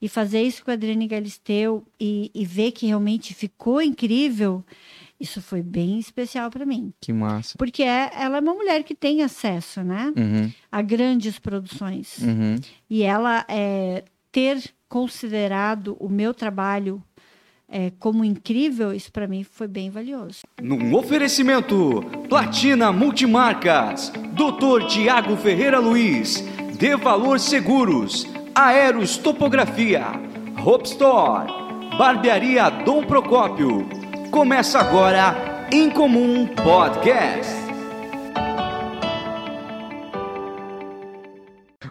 E fazer isso com a Adriane Galisteu e, e ver que realmente ficou incrível, isso foi bem especial para mim. Que massa. Porque é, ela é uma mulher que tem acesso, né? Uhum, A grandes produções. uhum. E ela é, ter considerado o meu trabalho é, como incrível, isso para mim foi bem valioso. Num oferecimento, Platina Multimarcas, Dr. Tiago Ferreira Luiz, De Valor Seguros, Aeros Topografia, Hope Store, Barbearia Dom Procópio. Começa agora, Incomum Podcast.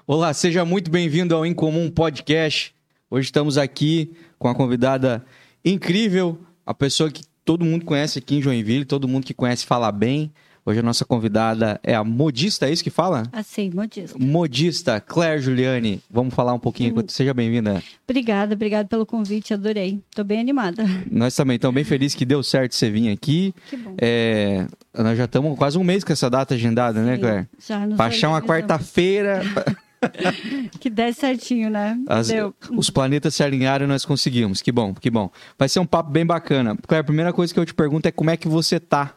Olá, seja muito bem-vindo ao Incomum Podcast. Hoje estamos aqui com a convidada incrível, a pessoa que todo mundo conhece aqui em Joinville, todo mundo que conhece fala bem. Hoje a nossa convidada é a modista, é isso que fala? Assim, modista. Modista Claire Juliane. Vamos falar um pouquinho. Seja bem-vinda. Obrigada, obrigada pelo convite, adorei. Tô bem animada. Nós também estamos bem felizes que deu certo você vir aqui. Que bom. É, nós já estamos quase um mês com essa data agendada, né, Sim, Claire? Já nos Pra achar uma quarta-feira. Que desse certinho, né? As- os planetas se alinharam e nós conseguimos. Que bom, que bom. Vai ser um papo bem bacana. Claire, a primeira coisa que eu te pergunto é como é que você tá?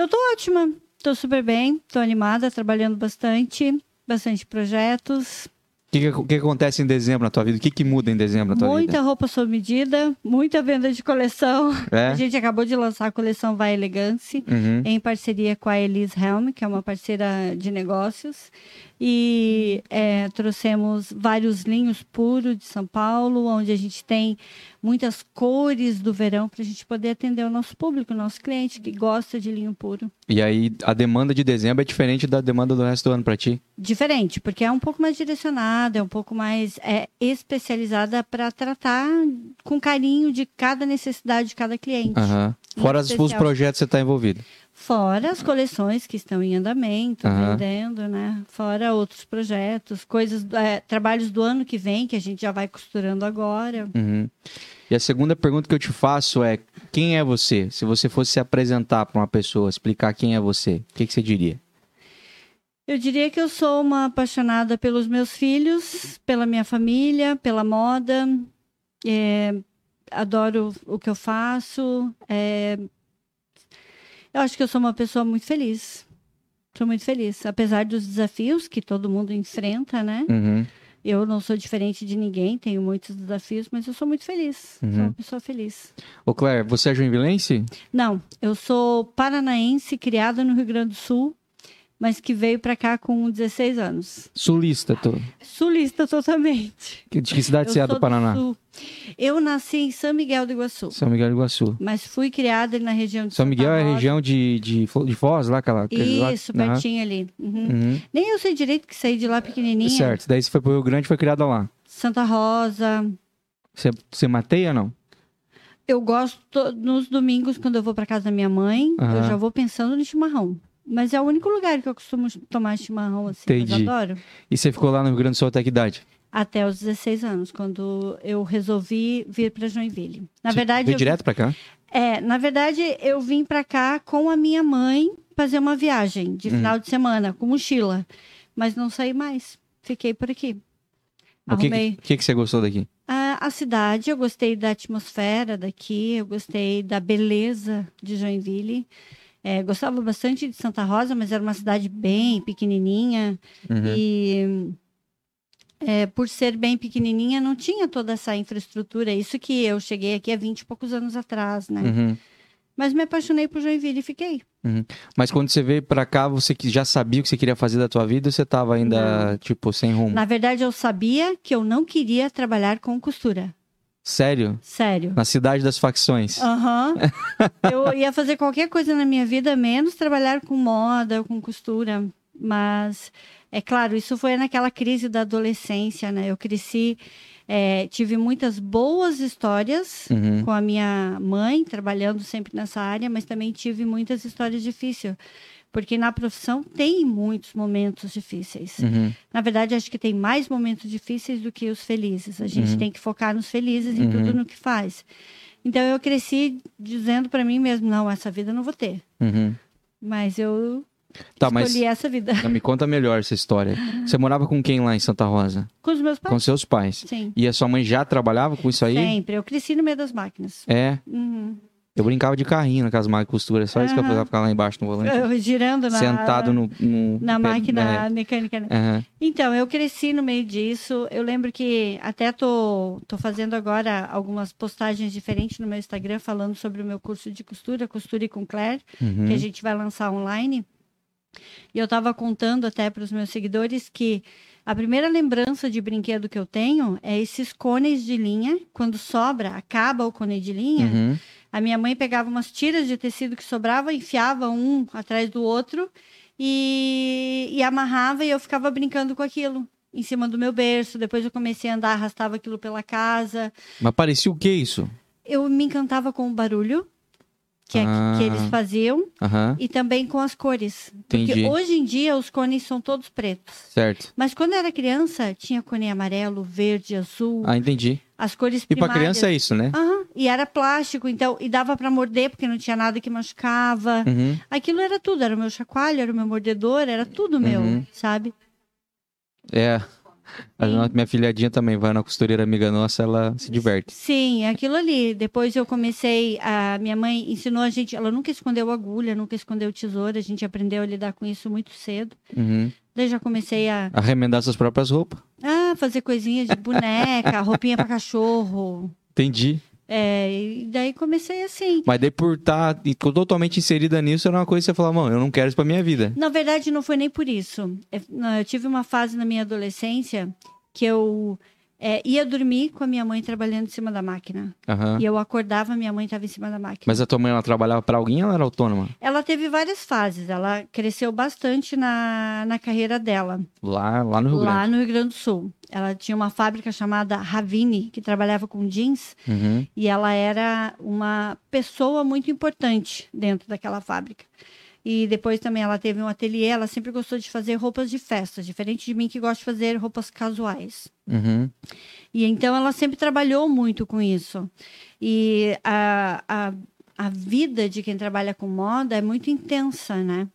Eu tô ótima, tô super bem, tô animada, trabalhando bastante, bastante projetos, O que, que, que acontece em dezembro na tua vida? O que, que muda em dezembro na tua muita vida? roupa sob medida, muita venda de coleção. É? A gente acabou de lançar a coleção Vai Elegance, Uhum. em parceria com a Elise Helm, que é uma parceira de negócios. E é, trouxemos vários linhos puros de São Paulo, onde a gente tem muitas cores do verão para a gente poder atender o nosso público, o nosso cliente que gosta de linho puro. E aí, a demanda de dezembro é diferente da demanda do resto do ano pra ti? Diferente, porque é um pouco mais direcionada, é um pouco mais é, especializada para tratar com carinho de cada necessidade de cada cliente. Aham. Fora os, projetos que você tá envolvido. Fora as coleções que estão em andamento, Aham. vendendo, né? Fora outros projetos, coisas, é, trabalhos do ano que vem que a gente já vai costurando agora. Uhum. E a segunda pergunta que eu te faço é: quem é você? Se você fosse se apresentar pra uma pessoa, explicar quem é você, o que, que você diria? Eu diria que eu sou uma apaixonada pelos meus filhos, pela minha família, pela moda. É, adoro o que eu faço. é, eu acho que eu sou uma pessoa muito feliz. Sou muito feliz. Apesar dos desafios que todo mundo enfrenta, né? Uhum. Eu não sou diferente de ninguém, tenho muitos desafios, mas eu sou muito feliz. Uhum. Sou uma pessoa feliz. Ô, Claire, você é joinvilense? Não, eu sou paranaense, criada no Rio Grande do Sul, mas que veio para cá com 16 anos. Sulista, tô. Sulista totalmente. Que- De que cidade você é do Paraná? Sul. Eu nasci em São Miguel do Iguaçu, São Miguel do Iguaçu. mas fui criada na região de São Santa Miguel é a Rosa. região de, de, de Foz, lá aquela. lá- Isso, Aham. pertinho ali. Uhum. Uhum. Nem eu sei direito que saí de lá pequenininha. Certo. Daí você foi pro Rio Grande e foi criada lá. Santa Rosa. Você, você mateia ou não? Eu gosto to- nos domingos quando eu vou para casa da minha mãe, eu já vou pensando no chimarrão. Mas é o único lugar que eu costumo tomar chimarrão assim, Entendi. eu adoro. E você ficou lá no Rio Grande do Sul até que idade? Até os 16 anos, quando eu resolvi vir para Joinville. Na Você verdade, Veio eu, direto pra cá? é, na verdade, eu vim para cá com a minha mãe fazer uma viagem de Uhum. final de semana, com mochila. Mas não saí mais. Fiquei por aqui. O que, Arrumei. que, que você gostou daqui? A, a cidade, eu gostei da atmosfera daqui, eu gostei da beleza de Joinville. É, gostava bastante de Santa Rosa, mas era uma cidade bem pequenininha. Uhum. E é, por ser bem pequenininha, não tinha toda essa infraestrutura. Isso que eu cheguei aqui há 20 e poucos anos atrás, né? Uhum. Mas me apaixonei por Joinville e fiquei. Mas quando você veio pra cá, você já sabia o que você queria fazer da tua vida ou você tava ainda, tipo, sem rumo? Na verdade, eu sabia que eu não queria trabalhar com costura. Sério? Sério. Na cidade das facções? Aham. Eu ia fazer qualquer coisa na minha vida, menos trabalhar com moda, com costura. Mas, é claro, isso foi naquela crise da adolescência, né? Eu cresci, é, tive muitas boas histórias Uhum. com a minha mãe, trabalhando sempre nessa área, mas também tive muitas histórias difíceis. Porque na profissão tem muitos momentos difíceis. Uhum. Na verdade, acho que tem mais momentos difíceis do que os felizes. A gente Uhum. tem que focar nos felizes em Uhum. tudo no que faz. Então eu cresci dizendo para mim mesmo, não, essa vida eu não vou ter. Uhum. Mas eu Tá, mas Escolhi essa vida. me conta melhor essa história. Você morava com quem lá em Santa Rosa? Com os meus pais. Com seus pais. Sim. E a sua mãe já trabalhava com isso aí? Sempre. Eu cresci no meio das máquinas. É. Uhum. Eu brincava de carrinho naquelas máquinas de costura. Só isso que eu fazia ficar lá embaixo no volante. Eu girando na, Sentado no, no- na pé- máquina é. mecânica. né? Aham. Então, eu cresci no meio disso. Eu lembro que até tô, tô fazendo agora algumas postagens diferentes no meu Instagram falando sobre o meu curso de costura, Costure com Claire, Uhum. que a gente vai lançar online. E eu estava contando até para os meus seguidores que a primeira lembrança de brinquedo que eu tenho é esses cones de linha. Quando sobra, acaba o cone de linha, Uhum. A minha mãe pegava umas tiras de tecido que sobrava, enfiava um atrás do outro e, e amarrava e eu ficava brincando com aquilo em cima do meu berço. Depois eu comecei a andar, arrastava aquilo pela casa. Mas parecia o que isso? Eu me encantava com o barulho que, é- Ah. que eles faziam Aham. e também com as cores. Entendi. Porque hoje em dia os cones são todos pretos. Certo. Mas quando eu era criança, tinha cone amarelo, verde, azul, Ah, entendi. as cores E pra primárias. criança é isso, né? Aham, E era plástico, então, e dava pra morder, porque não tinha nada que machucava. Uhum. Aquilo era tudo, era o meu chacoalho, era o meu mordedor, era tudo meu, Uhum. sabe? É. A Sim. minha filhadinha também vai na costureira amiga nossa, ela se diverte. Sim, aquilo ali. Depois eu comecei, a minha mãe ensinou a gente, ela nunca escondeu agulha, nunca escondeu tesoura, a gente aprendeu a lidar com isso muito cedo. Uhum. Daí já comecei a Arremendar suas próprias roupas. ah, fazer coisinhas de boneca, roupinha pra cachorro. Entendi. É, e daí comecei assim. Mas daí por estar totalmente inserida nisso, era uma coisa que você falava, mano, eu não quero isso pra minha vida. Na verdade, não foi nem por isso. É, Eu tive uma fase na minha adolescência que eu é, ia dormir com a minha mãe trabalhando em cima da máquina. Aham. E eu acordava, minha mãe estava em cima da máquina. Mas a tua mãe, ela trabalhava pra alguém ou ela era autônoma? Ela teve várias fases. Ela cresceu bastante na, na carreira dela, Lá, lá no Rio lá Grande. no Rio Grande do Sul. Ela tinha uma fábrica chamada Ravini, que trabalhava com jeans. Uhum. E ela era uma pessoa muito importante dentro daquela fábrica. E depois também ela teve um ateliê, ela sempre gostou de fazer roupas de festa, diferente de mim que gosta de fazer roupas casuais. Uhum. E então ela sempre trabalhou muito com isso. E a, a, a vida de quem trabalha com moda é muito intensa, né?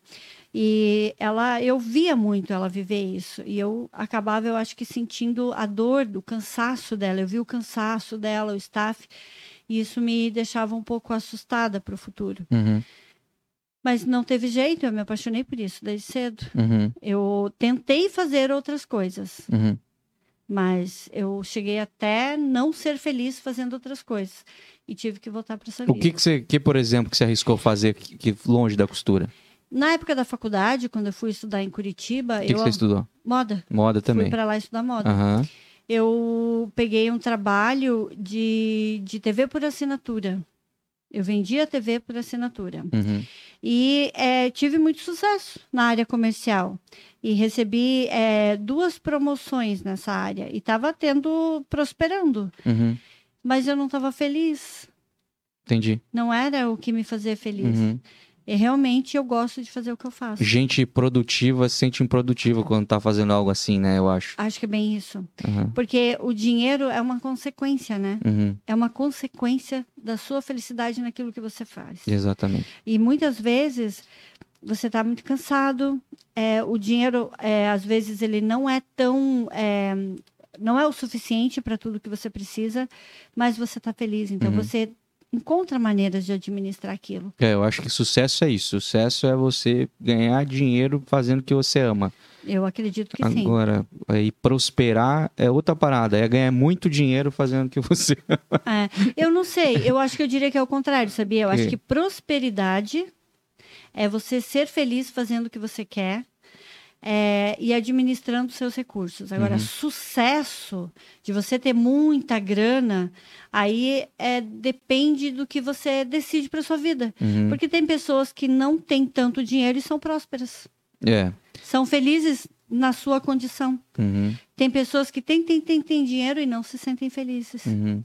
E ela, eu via muito ela viver isso. E eu acabava, eu acho que sentindo a dor, o cansaço dela. Eu vi o cansaço dela, o staff. E isso me deixava um pouco assustada para o futuro. Uhum. Mas não teve jeito, eu me apaixonei por isso desde cedo. Uhum. Eu tentei fazer outras coisas, Uhum. mas eu cheguei até não ser feliz fazendo outras coisas. E tive que voltar para essa O vida. que que você, que, por exemplo, que você arriscou fazer que, que longe da costura? Na época da faculdade, quando eu fui estudar em Curitiba, O que, que eu você estudou? moda. Moda também. Fui para lá estudar moda. Aham. Eu peguei um trabalho de, de TV por assinatura. Eu vendia TV por assinatura. Uhum. E é, tive muito sucesso na área comercial. E recebi é, duas promoções nessa área. E estava tendo, prosperando. Uhum. Mas eu não estava feliz. Entendi. Não era o que me fazia feliz. Uhum. E realmente eu gosto de fazer o que eu faço. Gente produtiva se sente improdutiva quando tá fazendo algo assim, né? Eu acho. Acho que é bem isso. Uhum. Porque o dinheiro é uma consequência, né? Uhum. É uma consequência da sua felicidade naquilo que você faz. Exatamente. E muitas vezes você está muito cansado, é, o dinheiro, é, às vezes, ele não é tão. é, não é o suficiente para tudo que você precisa, mas você está feliz. Então Uhum. você encontra maneiras de administrar aquilo. É, eu acho que sucesso é isso. Sucesso é você ganhar dinheiro fazendo o que você ama. Eu acredito que sim. Agora, aí prosperar é outra parada. É ganhar muito dinheiro fazendo o que você ama. É, eu não sei, eu acho que eu diria que é o contrário, sabia? Eu acho Que? que prosperidade é você ser feliz fazendo o que você quer é, e administrando seus recursos. Agora, Uhum. sucesso, de você ter muita grana, aí é, depende do que você decide para sua vida. Uhum. Porque tem pessoas que não têm tanto dinheiro e são prósperas. É. São felizes na sua condição. Uhum. Tem pessoas que têm, têm, têm, têm dinheiro e não se sentem felizes. Uhum.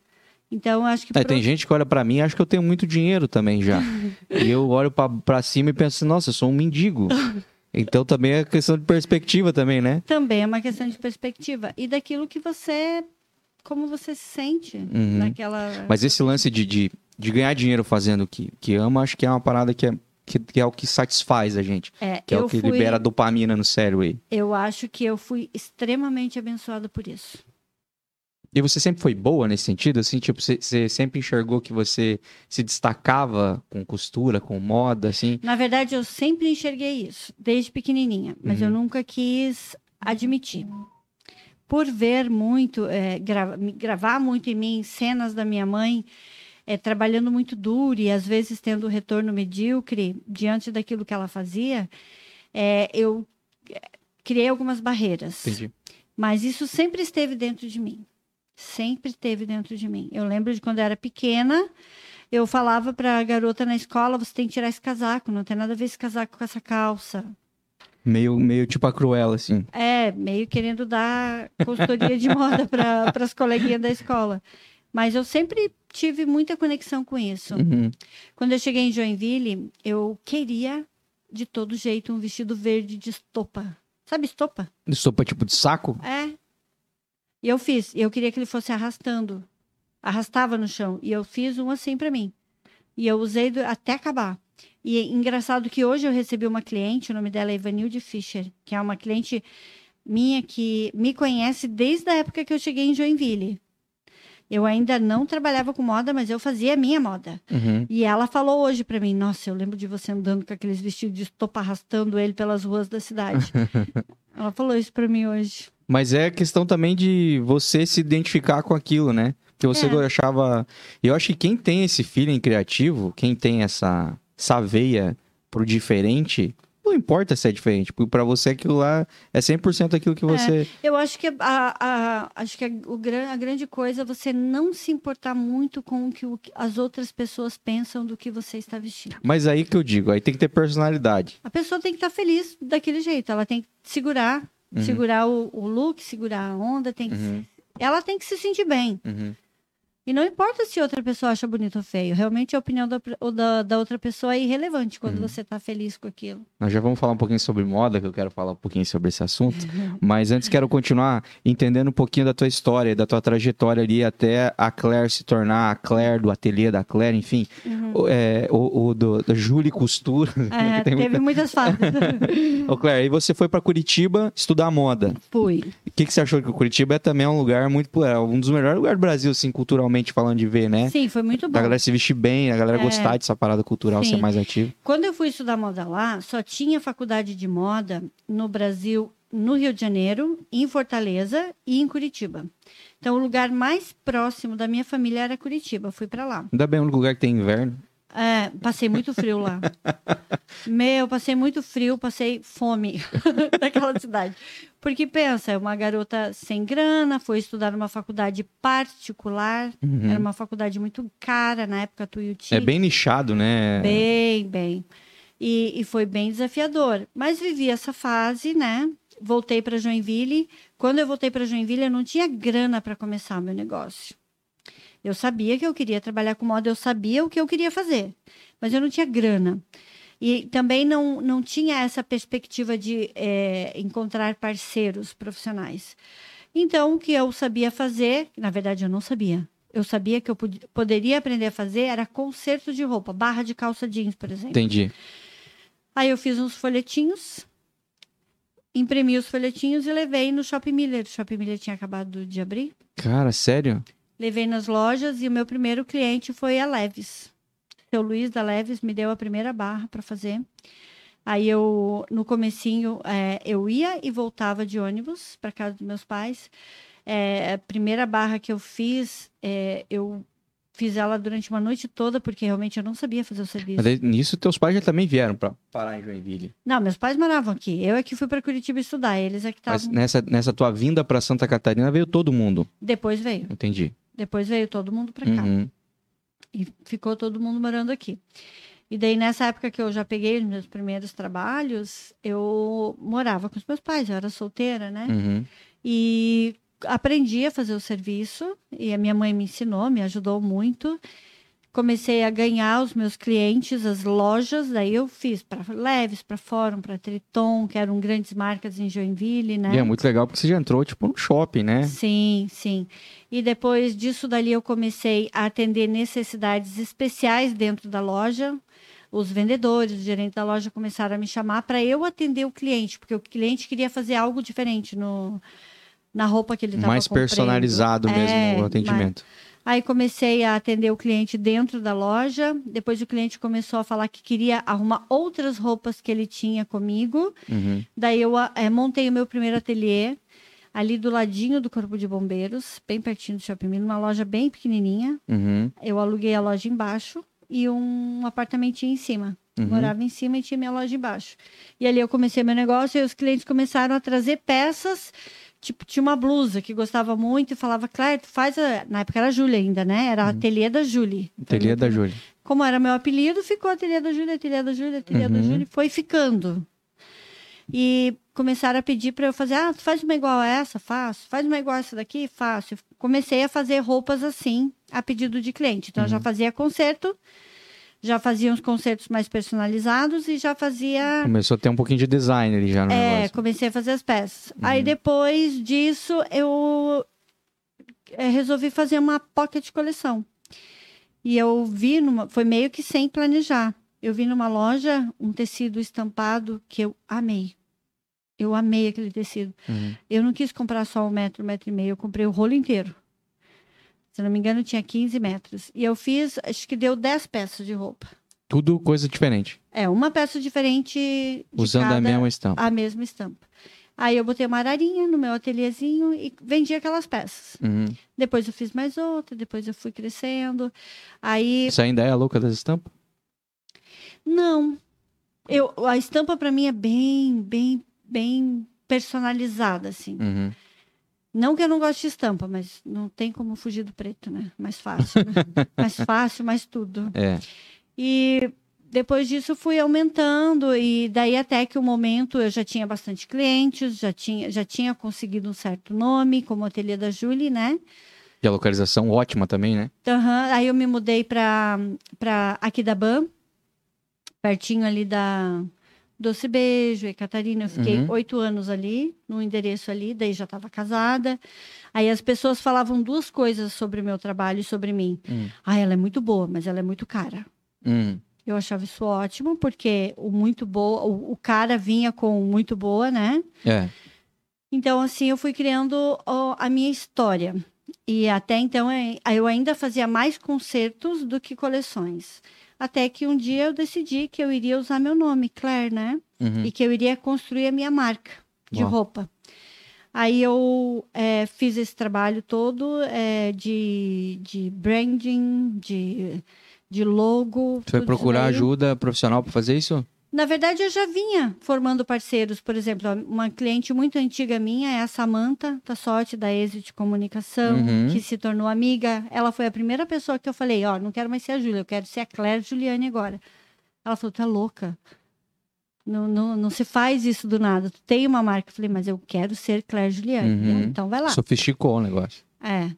Então, acho que É, pro- tem gente que olha pra mim e acha que eu tenho muito dinheiro também já. e eu olho pra cima e penso assim, nossa, eu sou um mendigo. Então também é questão de perspectiva também, né? também é uma questão de perspectiva e daquilo que você como você se sente Uhum. naquela Mas esse lance de, de, de ganhar dinheiro fazendo o que, que ama, acho que é uma parada que é, que, que é o que satisfaz a gente. É, Que é o que fui, libera dopamina no cérebro aí. Eu acho que eu fui extremamente abençoada por isso. E você sempre foi boa nesse sentido? Assim, tipo, você, você sempre enxergou que você se destacava com costura, com moda, assim? Na verdade, eu sempre enxerguei isso, desde pequenininha, mas eu Uhum. nunca quis admitir. Por ver muito, é, gra- gravar muito em mim cenas da minha mãe é, trabalhando muito duro e às vezes tendo retorno medíocre diante daquilo que ela fazia, é, eu é, criei algumas barreiras. Entendi. Mas isso sempre esteve dentro de mim. Sempre esteve dentro de mim. Eu lembro de quando eu era pequena, eu falava para a garota na escola: você tem que tirar esse casaco, não tem nada a ver esse casaco com essa calça. Meio, meio tipo a Cruella, assim. É, meio querendo dar consultoria de moda para as coleguinhas da escola. Mas eu sempre tive muita conexão com isso. Uhum. Quando eu cheguei em Joinville, eu queria de todo jeito um vestido verde de estopa. Sabe estopa? Sopa tipo de saco? É. E eu fiz. Eu queria que ele fosse arrastando. Arrastava no chão. E eu fiz um assim pra mim. E eu usei do- até acabar. E é engraçado que hoje eu recebi uma cliente, o nome dela é Ivanilde Fischer, que é uma cliente minha que me conhece desde a época que eu cheguei em Joinville. Eu ainda não trabalhava com moda, mas eu fazia a minha moda. Uhum. E ela falou hoje pra mim: Nossa, eu lembro de você andando com aqueles vestidos de estopa arrastando ele pelas ruas da cidade. ela falou isso pra mim hoje. Mas é questão também de você se identificar com aquilo, né? Que você É. achava. Eu acho que quem tem esse feeling criativo, quem tem essa, essa veia pro diferente, não importa se é diferente, porque pra você aquilo lá é 100% aquilo que você. Eu acho que, a, a- acho que a, o a grande coisa é você não se importar muito com o que o que as outras pessoas pensam do que você está vestindo. Mas aí que eu digo, aí tem que ter personalidade. A pessoa tem que estar feliz daquele jeito. Ela tem que segurar, Uhum. segurar o, o look, segurar a onda. Tem que, Uhum, Ela tem que se sentir bem. Uhum. E não importa se outra pessoa acha bonito ou feio. Realmente a opinião da, da, da outra pessoa é irrelevante quando Uhum. você está feliz com aquilo. Nós já vamos falar um pouquinho sobre moda, que eu quero falar um pouquinho sobre esse assunto. Mas antes quero continuar entendendo um pouquinho da tua história, da tua trajetória ali até a Claire se tornar a Claire do ateliê da Claire, enfim. O, é, o, o do, da Julie Costura. É, teve muita- muitas fases. Ô, Claire, aí você foi para Curitiba estudar moda. Fui. O que, que você achou que o Curitiba é também um lugar muito. É um dos melhores lugares do Brasil, assim, culturalmente falando de ver, né? Sim, foi muito bom. Da galera se vestir bem, a galera É. gostar dessa parada cultural, Sim. ser mais ativa. Quando eu fui estudar moda lá, só tinha faculdade de moda no Brasil, no Rio de Janeiro, em Fortaleza e em Curitiba. Então, o lugar mais próximo da minha família era Curitiba. Fui para lá. Ainda bem é um lugar que tem inverno. É, passei muito frio lá. Meu, passei muito frio, passei fome naquela cidade. Porque pensa, é uma garota sem grana, foi estudar numa faculdade particular. Uhum. Era uma faculdade muito cara na época Tuiuti. É bem nichado, né? Bem, bem. E, e foi bem desafiador. Mas vivi essa fase, né? Voltei para Joinville. Quando eu voltei para Joinville, eu não tinha grana para começar meu negócio. Eu sabia que eu queria trabalhar com moda, eu sabia o que eu queria fazer, mas eu não tinha grana. E também não, não tinha essa perspectiva de eh, encontrar parceiros profissionais. Então, o que eu sabia fazer, na verdade, eu não sabia. Eu sabia que eu pod- poderia aprender a fazer era conserto de roupa, barra de calça jeans, por exemplo. Entendi. Aí eu fiz uns folhetinhos, imprimi os folhetinhos e levei no Shopping Miller. O Shopping Miller tinha acabado de abrir. Cara, sério? Levei nas lojas e o meu primeiro cliente foi a Leves. Seu Luiz da Leves me deu a primeira barra para fazer. Aí eu, no comecinho, é, eu ia e voltava de ônibus para casa dos meus pais. É, a primeira barra que eu fiz, é, eu fiz ela durante uma noite toda, porque realmente eu não sabia fazer o serviço. Mas nisso, teus pais já também vieram pra parar em Joinville. Não, meus pais moravam aqui. Eu é que fui para Curitiba estudar. Eles é que Mas estavam. nessa, nessa tua vinda pra Santa Catarina veio todo mundo. Depois veio. Entendi. Depois veio todo mundo para cá. Uhum. E ficou todo mundo morando aqui. E daí, nessa época que eu já peguei os meus primeiros trabalhos, eu morava com os meus pais, eu era solteira, né? Uhum. E aprendi a fazer o serviço, e a minha mãe me ensinou, me ajudou muito. Comecei a ganhar os meus clientes, as lojas, daí eu fiz para Leves, para Fórum, para Triton, que eram grandes marcas em Joinville, né? E é muito legal porque você já entrou, tipo, no shopping, né? Sim, sim. E depois disso dali eu comecei a atender necessidades especiais dentro da loja. os vendedores, o gerente da loja começaram a me chamar para eu atender o cliente, porque o cliente queria fazer algo diferente no, na roupa que ele estava Mais personalizado É, mesmo o atendimento. Aí comecei a atender o cliente dentro da loja. Depois o cliente começou a falar que queria arrumar outras roupas que ele tinha comigo. Uhum. Daí eu eh, montei o meu primeiro ateliê ali do ladinho do Corpo de Bombeiros, bem pertinho do Shopping Mill, numa loja bem pequenininha. Uhum. Eu aluguei a loja embaixo e um apartamentinho em cima. Uhum. Morava em cima e tinha minha loja embaixo. E ali eu comecei meu negócio e os clientes começaram a trazer peças. Tipo, tinha uma blusa que gostava muito e falava, Claire, tu faz. A... Na época era a Júlia ainda, né? Era a ateliê da Júlia. Uhum. Ateliê da Júlia. Como era meu apelido, ficou ateliê da Júlia, ateliê da Júlia, ateliê da Uhum. Júlia. e Foi ficando. E começaram a pedir para eu fazer, ah, tu faz uma igual a essa? Faço. Faz uma igual a essa daqui? Faço. Comecei a fazer roupas assim, a pedido de cliente. Então, eu Uhum. já fazia concerto, já fazia uns concertos mais personalizados e já fazia... Começou a ter um pouquinho de design ali já no É, negócio. comecei a fazer as peças. Uhum. Aí, depois disso, eu eh, resolvi fazer uma pocket coleção. E eu vi, numa, foi meio que sem planejar. Eu vi numa loja um tecido estampado que eu amei. Eu amei aquele tecido. Uhum. Eu não quis comprar só um metro, um metro e meio, eu comprei o rolo inteiro. Se não me engano, tinha 15 metros. E eu fiz, acho que deu 10 peças de roupa. Tudo coisa diferente. É, uma peça diferente Usando a mesma estampa. a mesma estampa. Aí eu botei uma ararinha no meu ateliêzinho e vendi aquelas peças. Uhum. Depois eu fiz mais outra, depois eu fui crescendo. Aí, Isso ainda é a louca das estampas? não. Eu, a estampa para mim é bem, bem, bem personalizada, assim. Uhum. Não que eu não goste de estampa, mas não tem como fugir do preto, né? Mais fácil. né? mais fácil, mais tudo. É. E depois disso fui aumentando e daí até que o momento eu já tinha bastante clientes, já tinha, já tinha conseguido um certo nome, como Ateliê da Julie, né? E a localização ótima também, né? Aham, Aí eu me mudei para para Aquidabã, pertinho ali da Doce Beijo e Catarina. Eu fiquei Uhum. oito anos ali, no endereço ali, daí já estava casada. Aí as pessoas falavam duas coisas sobre o meu trabalho e sobre mim. Hum. Ah, ela é muito boa, mas ela é muito cara. Hum. Eu achava isso ótimo, porque o muito boa, o, o cara vinha com muito boa, né? É. Então, assim, eu fui criando ó, a minha história. E até então é, eu ainda fazia mais concertos do que coleções. Até que um dia eu decidi que eu iria usar meu nome, Claire, né? Uhum. E que eu iria construir a minha marca de Uau. roupa. Aí eu é, fiz esse trabalho todo é, de, de branding, de, de logo. Tu foi procurar ajuda profissional pra fazer isso? Na verdade, eu já vinha formando parceiros. Por exemplo, uma cliente muito antiga minha é a Samanta Tassotti, da Exit Comunicação, Uhum. que se tornou amiga. Ela foi a primeira pessoa que eu falei, ó, não quero mais ser a Júlia, eu quero ser a Claire Juliane agora. Ela falou, tu é louca. Não, não, não se faz isso do nada. Tu tem uma marca. Eu falei, mas eu quero ser Claire Juliane. Uhum. Então vai lá. Sofisticou o negócio. É.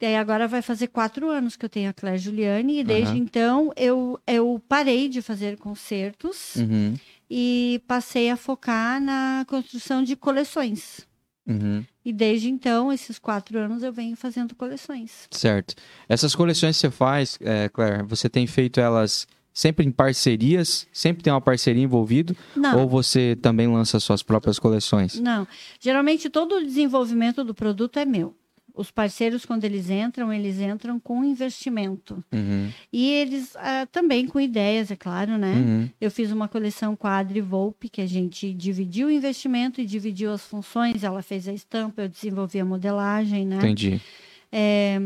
Daí agora vai fazer quatro anos que eu tenho a Claire Juliane, e desde Aham. então eu, eu parei de fazer concertos Uhum. e passei a focar na construção de coleções. Uhum. E desde então, esses quatro anos, eu venho fazendo coleções. Certo. Essas coleções que você faz, é, Claire, você tem feito elas sempre em parcerias? Sempre tem uma parceria envolvida? Não, Ou você também lança suas próprias coleções? não. Geralmente, todo o desenvolvimento do produto é meu. Os parceiros, quando eles entram, eles entram com investimento. Uhum. E eles ah, também com ideias, é claro, né? Uhum. Eu fiz uma coleção com a Adri Volpe, que a gente dividiu o investimento e dividiu as funções. Ela fez a estampa, eu desenvolvi a modelagem, né? Entendi. É,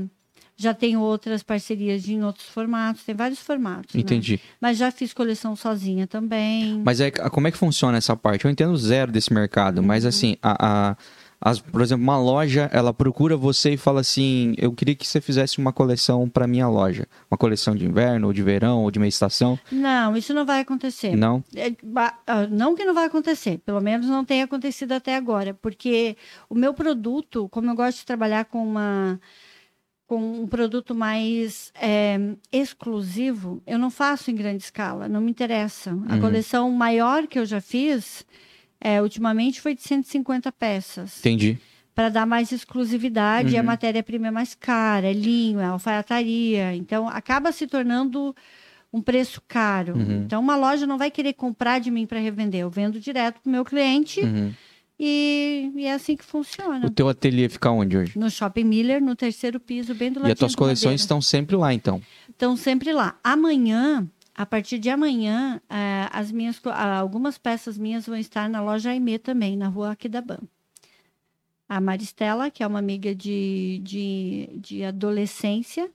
já tenho outras parcerias de- em outros formatos, tem vários formatos. né? Entendi. Mas já fiz coleção sozinha também. Mas é, como é que funciona essa parte? Eu entendo zero desse mercado, mas Uhum. assim, a, a- as- por exemplo, uma loja, ela procura você e fala assim: eu queria que você fizesse uma coleção para minha loja. Uma coleção de inverno, ou de verão, ou de meia estação. Não, isso não vai acontecer. Não? É, ah, Não que não vai acontecer, pelo menos não tem acontecido até agora, porque o meu produto, como eu gosto de trabalhar com uma com um produto mais é, exclusivo, eu não faço em grande escala, não me interessa. A Uhum. coleção maior que eu já fiz, é, ultimamente, foi de 150 peças. Entendi. para dar mais exclusividade. e A Uhum. matéria-prima é mais cara, é linho, é alfaiataria. Então, acaba se tornando um preço caro. Uhum. Então, uma loja não vai querer comprar de mim para revender. Eu vendo direto pro meu cliente Uhum. e, e é assim que funciona. O teu ateliê fica onde hoje? No Shopping Miller, no terceiro piso, bem do lado E as tuas coleções estão sempre lá, então. Estão sempre lá. Amanhã, a partir de amanhã, eh, as minhas, ah, algumas peças minhas vão estar na loja Aimee também, na rua Aquidabã. A Maristela, que é uma amiga de, de, de adolescência,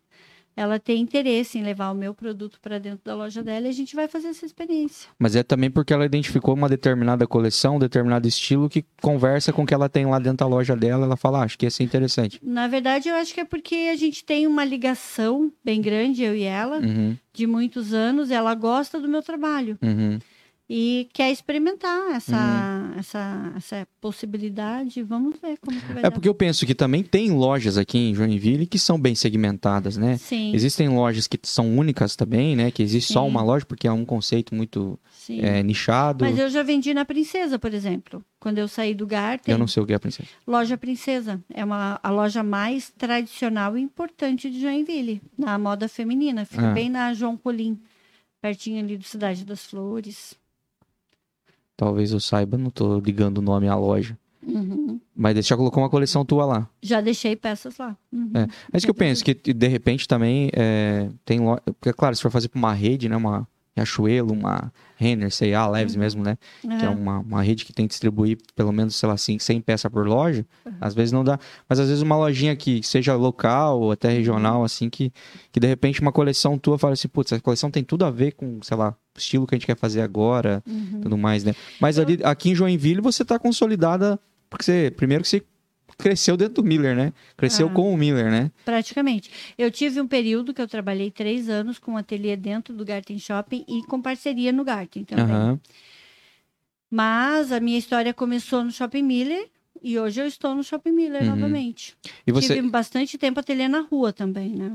ela tem interesse em levar o meu produto para dentro da loja dela e a gente vai fazer essa experiência. Mas é também porque ela identificou uma determinada coleção, um determinado estilo que conversa com o que ela tem lá dentro da loja dela. Ela fala, ah, acho que ia ser interessante. Na verdade, eu acho que é porque a gente tem uma ligação bem grande, eu e ela, Uhum, de muitos anos. Ela gosta do meu trabalho. uhum. E quer experimentar essa, essa, essa possibilidade. Vamos ver como que vai É dar. porque eu penso que também tem lojas aqui em Joinville que são bem segmentadas, né? Sim, Existem lojas que são únicas também, né? Que existe só Sim. uma loja porque é um conceito muito é, nichado. Mas eu já vendi na Princesa, por exemplo. Quando eu saí do Garten, Eu não sei o que é, princesa. loja Princesa. É uma, a loja mais tradicional e importante de Joinville, na moda feminina. Fica Ah. bem na João Colim, pertinho ali do Cidade das Flores. Talvez eu saiba, não tô ligando o nome à loja. Uhum. Mas você já colocou uma coleção tua lá. Já deixei peças lá. Uhum. É. Isso que eu penso, que de repente também é, tem loja. Porque, claro, se for fazer pra uma rede, né? Uma Riachuelo, uma Renner, sei lá, Leves mesmo, né? Que é É. uma, uma rede que tem que distribuir pelo menos, sei lá, assim, 100 peças por loja. Uhum. Às vezes não dá. Mas às vezes uma lojinha que seja local ou até regional, assim, que, que de repente uma coleção tua fala assim, putz, essa coleção tem tudo a ver com, sei lá, estilo que a gente quer fazer agora, Uhum. tudo mais, né? Mas ali, aqui em Joinville você tá consolidada, porque você, primeiro que você cresceu dentro do Miller, né? Cresceu Ah. com o Miller, né? Praticamente. Eu tive um período que eu trabalhei três anos com um ateliê dentro do Garten Shopping e com parceria no Garten também. Aham. Mas a minha história começou no Shopping Miller e hoje eu estou no Shopping Miller Uhum. novamente. E você Tive bastante tempo ateliê na rua também, né?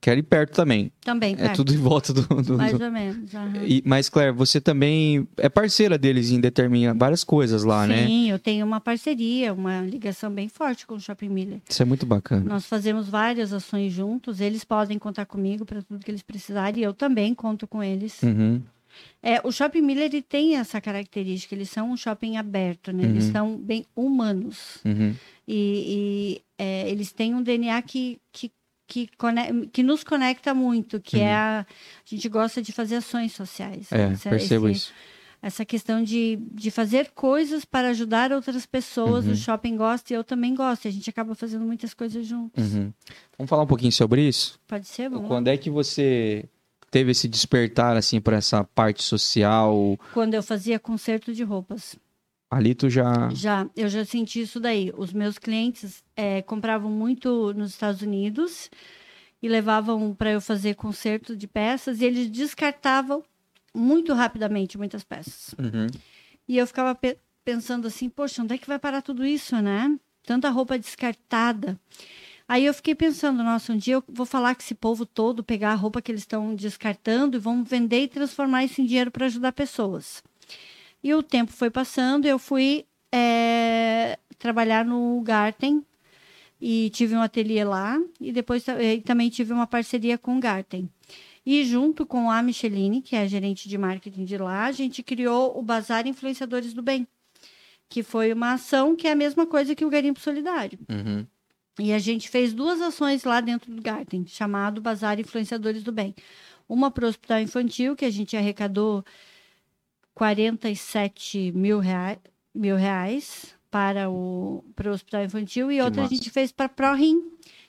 Quer ir perto também. Também, É perto. tudo em volta do. do- Mais do- ou menos. E- mas, Claire, você também é parceira deles em determina várias coisas lá, né? Sim, eu tenho uma parceria, uma ligação bem forte com o Shopping Miller. Isso é muito bacana. Nós fazemos várias ações juntos, eles podem contar comigo para tudo que eles precisarem e eu também conto com eles. Uhum. É, o Shopping Miller ele tem essa característica, eles são um shopping aberto, né? Eles Uhum. são bem humanos. Uhum. E, e, é, eles têm um DNA que, que, que, que nos conecta muito, que é a, a gente gosta de fazer ações sociais. Uhum. É, Essa- percebo esse- isso. Essa questão de, de fazer coisas para ajudar outras pessoas, Uhum. o shopping gosta e eu também gosto. E a gente acaba fazendo muitas coisas juntos. Uhum. Vamos falar um pouquinho sobre isso? Pode ser? Vamos? Quando é que você teve esse despertar, assim, por essa parte social? Quando eu fazia conserto de roupas. Ali tu já. Já, eu já senti isso daí. Os meus clientes eh, compravam muito nos Estados Unidos e levavam para eu fazer conserto de peças e eles descartavam muito rapidamente muitas peças. Uhum. E eu ficava pe- pensando assim, poxa, onde é que vai parar tudo isso, né? Tanta roupa descartada. Aí eu fiquei pensando, nossa, um dia eu vou falar com esse povo todo, pegar a roupa que eles estão descartando e vamos vender e transformar isso em dinheiro para ajudar pessoas. E o tempo foi passando, eu fui eh, trabalhar no Garten e tive um ateliê lá e depois eh, também tive uma parceria com o Garten. E junto com a Micheline, que é a gerente de marketing de lá, a gente criou o Bazar Influenciadores do Bem, que foi uma ação que é a mesma coisa que o Garimpo Solidário. Uhum. E a gente fez duas ações lá dentro do Garten, chamado Bazar Influenciadores do Bem. Uma para o Hospital Infantil, que a gente arrecadou 47 mil reais, mil reais para, o, para o Hospital Infantil, e outra massa. a gente fez para ProRim,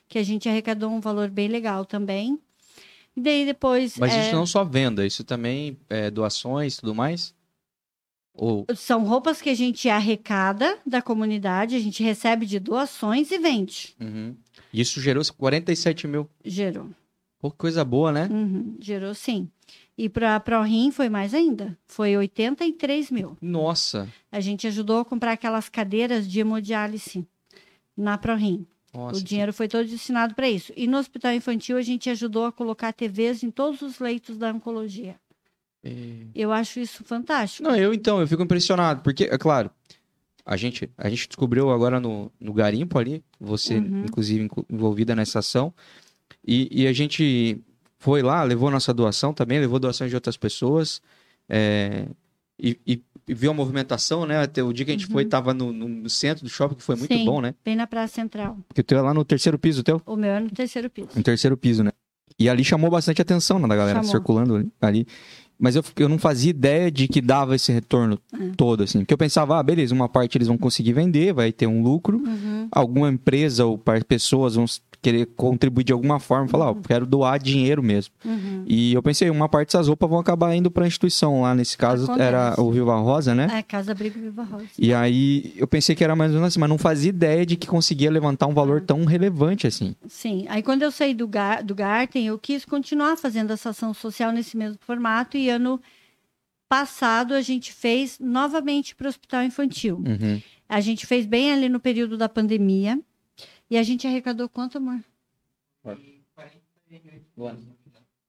que a gente arrecadou um valor bem legal também. E daí depois. Mas é, isso não só venda, isso também é doações e tudo mais? Ou. São roupas que a gente arrecada da comunidade, a gente recebe de doações e vende. Uhum. Isso gerou 47 mil. Gerou. Pô, que coisa boa, né? Uhum, gerou sim. E para a ProRim foi mais ainda. Foi 83 mil. Nossa. A gente ajudou a comprar aquelas cadeiras de hemodiálise na ProRim. Nossa. o dinheiro foi todo destinado para isso. E no hospital infantil a gente ajudou a colocar TVs em todos os leitos da oncologia. É. Eu acho isso fantástico. Não, eu então, eu fico impressionado, porque, é claro, a gente, a gente descobriu agora no, no garimpo ali, você, Uhum. inclusive, inclu- envolvida nessa ação, e, e a gente foi lá, levou nossa doação também, levou doações de outras pessoas. é, e, e- e viu a movimentação, né? Até o dia que a gente foi, tava no, no centro do shopping, que foi muito Uhum. Sim. bom, né? Bem na Praça Central. Porque o teu é lá no terceiro piso, o teu? O meu é no terceiro piso. No terceiro piso, né? E ali chamou bastante atenção, né, da galera Chamou. circulando ali- ali. Mas eu, eu não fazia ideia de que dava esse retorno É. todo, assim. Porque eu pensava, ah, beleza, uma parte eles vão conseguir vender, vai ter um lucro. Uhum. Alguma empresa ou pessoas vão querer contribuir de alguma forma, falar, ó, quero doar dinheiro mesmo. Uhum. E eu pensei, uma parte dessas roupas vão acabar indo para a instituição lá, nesse caso Acontece. era o Viva Rosa, né? É, Casa Abrigo Viva Rosa. E aí eu pensei que era mais ou menos assim, mas não fazia ideia de que conseguia levantar um valor tão relevante assim. Sim. Aí quando eu saí do, Gar do Garten, eu quis continuar fazendo essa ação social nesse mesmo formato e ano passado a gente fez novamente para o Hospital Infantil. Uhum. A gente fez bem ali no período da pandemia e a gente arrecadou quanto, amor?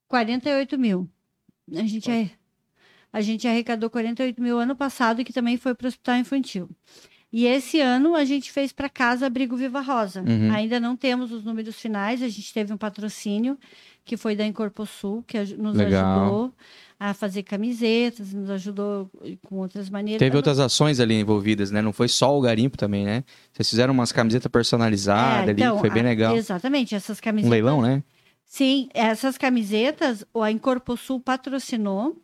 48 mil. A gente, arre- a gente arrecadou 48 mil ano passado, que também foi para o Hospital Infantil. E esse ano a gente fez para Casa Abrigo Viva Rosa. Uhum. Ainda não temos os números finais, a gente teve um patrocínio que foi da Incorposul, que nos Legal. ajudou a fazer camisetas, nos ajudou com outras maneiras. Teve outras ações ali envolvidas, né? Não foi só o garimpo também, né? Vocês fizeram umas camisetas personalizadas É, ali, então, foi bem legal. Exatamente, essas Um camisetas. leilão, né? Sim, essas camisetas, a Incorposul patrocinou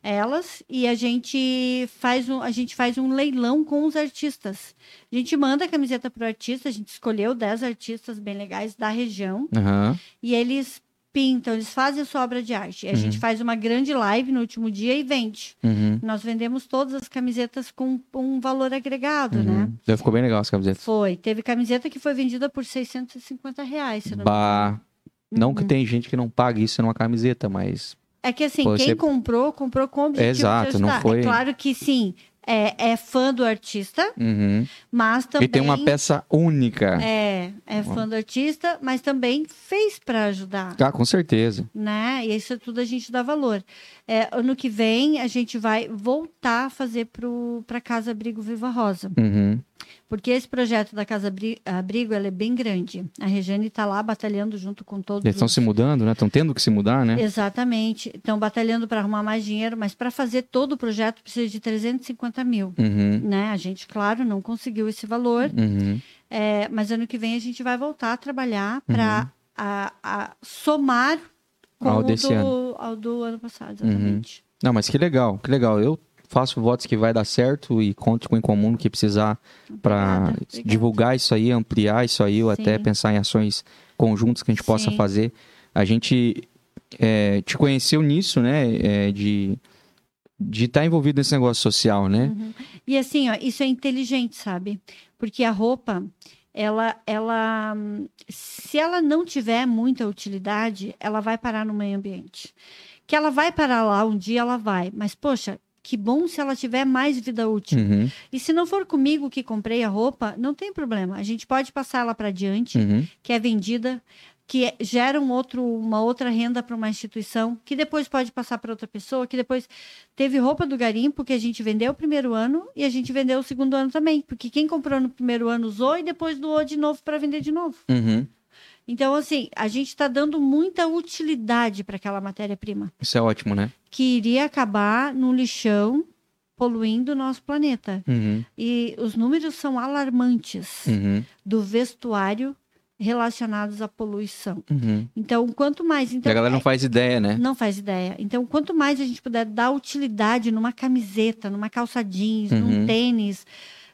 elas e a gente faz um, a gente faz um leilão com os artistas. A gente manda a camiseta para o artista, a gente escolheu 10 artistas bem legais da região Aham. e eles pintam, eles fazem a sua obra de arte. E a Uhum. gente faz uma grande live no último dia e vende. Uhum. Nós vendemos todas as camisetas com um valor agregado, Uhum. né? Já ficou bem legal as camisetas. Foi. Teve camiseta que foi vendida por 650 reais. se não me Bah. Não que Uhum. tem gente que não paga isso numa camiseta, mas. É que assim, Pô, quem você- comprou, comprou com o objetivo Exato, de não ajudar. foi- É claro que sim, é, é fã do artista, Uhum. mas também... E tem uma peça única. É, é fã do artista, mas também fez para ajudar, Ah, com certeza. né? E isso tudo a gente dá valor. É, ano que vem, a gente vai voltar a fazer para Casa Abrigo Viva Rosa. Uhum. Porque esse projeto da Casa Abri- Abrigo, é bem grande. A Regiane está lá batalhando junto com todos Eles estão os se mudando, né? Estão tendo que se mudar, né? Exatamente. Estão batalhando para arrumar mais dinheiro, mas para fazer todo o projeto precisa de 350 mil. Uhum. Né? A gente, claro, não conseguiu esse valor, Uhum. é, mas ano que vem a gente vai voltar a trabalhar para a somar com Ao o do, ao do ano passado, exatamente. Não, mas que legal, que legal. Eu faço votos que vai dar certo e conto com o Incomum que precisar para divulgar isso aí, ampliar isso aí, ou até Sim. pensar em ações conjuntas que a gente possa Sim. fazer. A gente é, te conheceu nisso, né? é, de de estar envolvido nesse negócio social, né? Uhum. E assim, ó, isso é inteligente, sabe? Porque a roupa, ela, ela, se ela não tiver muita utilidade, ela vai parar no meio ambiente. Que ela vai parar lá um dia, ela vai. Mas poxa, que bom se ela tiver mais vida útil. Uhum, E se não for comigo que comprei a roupa, não tem problema. A gente pode passar ela para adiante, uhum, que é vendida, que é- gera um outro, uma outra renda para uma instituição, que depois pode passar para outra pessoa, que depois teve roupa do garimpo que a gente vendeu o primeiro ano e a gente vendeu o segundo ano também, porque quem comprou no primeiro ano usou e depois doou de novo para vender de novo. uhum. Então, assim, a gente está dando muita utilidade para aquela matéria-prima, Isso é ótimo, né? que iria acabar no lixão poluindo o nosso planeta. Uhum, E os números são alarmantes uhum, do vestuário relacionados à poluição. uhum. Então, quanto mais. E Então, a galera não é- faz ideia, né? não faz ideia. Então, quanto mais a gente puder dar utilidade numa camiseta, numa calça jeans, Uhum. num tênis,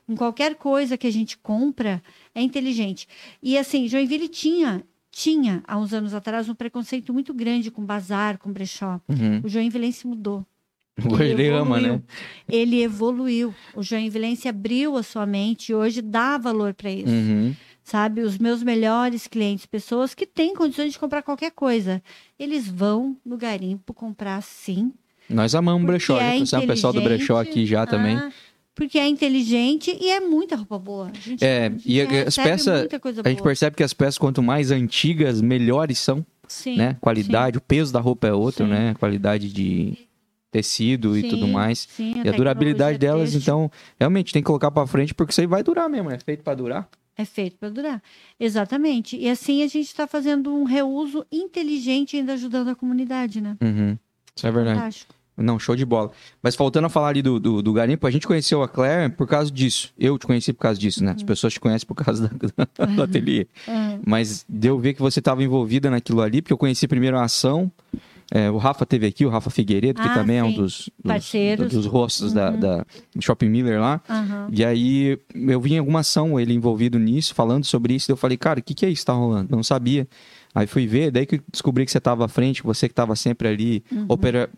em qualquer coisa que a gente compra, é inteligente. E assim, Joinville tinha, tinha, há uns anos atrás, um preconceito muito grande com bazar, com brechó. Uhum. O Joinvilense mudou. Ele ama, evoluiu. né? Ele evoluiu. O Joinvilense abriu a sua mente e hoje dá valor para isso Uhum. sabe? Os meus melhores clientes, pessoas que têm condições de comprar qualquer coisa, eles vão no garimpo comprar sim. Nós amamos brechó, já é o pessoal do brechó aqui já também. Porque é inteligente e é muita roupa boa. A gente, É, a gente e as peças- A gente percebe que as peças, quanto mais antigas, melhores são, Sim, né? Qualidade, o peso da roupa é outro, Sim. né? Qualidade de tecido e sim, tudo mais. sim, E a durabilidade tecnologia delas, então, realmente tem que colocar pra frente, porque isso aí vai durar mesmo, é feito pra durar. É feito para durar. Exatamente. E assim a gente está fazendo um reuso inteligente ainda ajudando a comunidade, né? Uhum. Isso é verdade. Fantástico. Não, show de bola. Mas faltando a falar ali do, do, do garimpo, a gente conheceu a Claire por causa disso. Eu te conheci por causa disso, né? As pessoas te conhecem por causa da, do ateliê. Ah, Mas deu ver que você estava envolvida naquilo ali, porque eu conheci primeiro a ação. É, o Rafa teve aqui, o Rafa Figueiredo, que Ah, também é um sim. dos, dos, Parceiros. dos rostos da, da Shopping Miller lá. aham. E aí eu vi em alguma ação ele envolvido nisso, falando sobre isso. Eu falei, cara, o que, que é isso que tá rolando? Eu não sabia. Aí fui ver, daí que eu descobri que você estava à frente, você que estava sempre ali, Uhum. opera-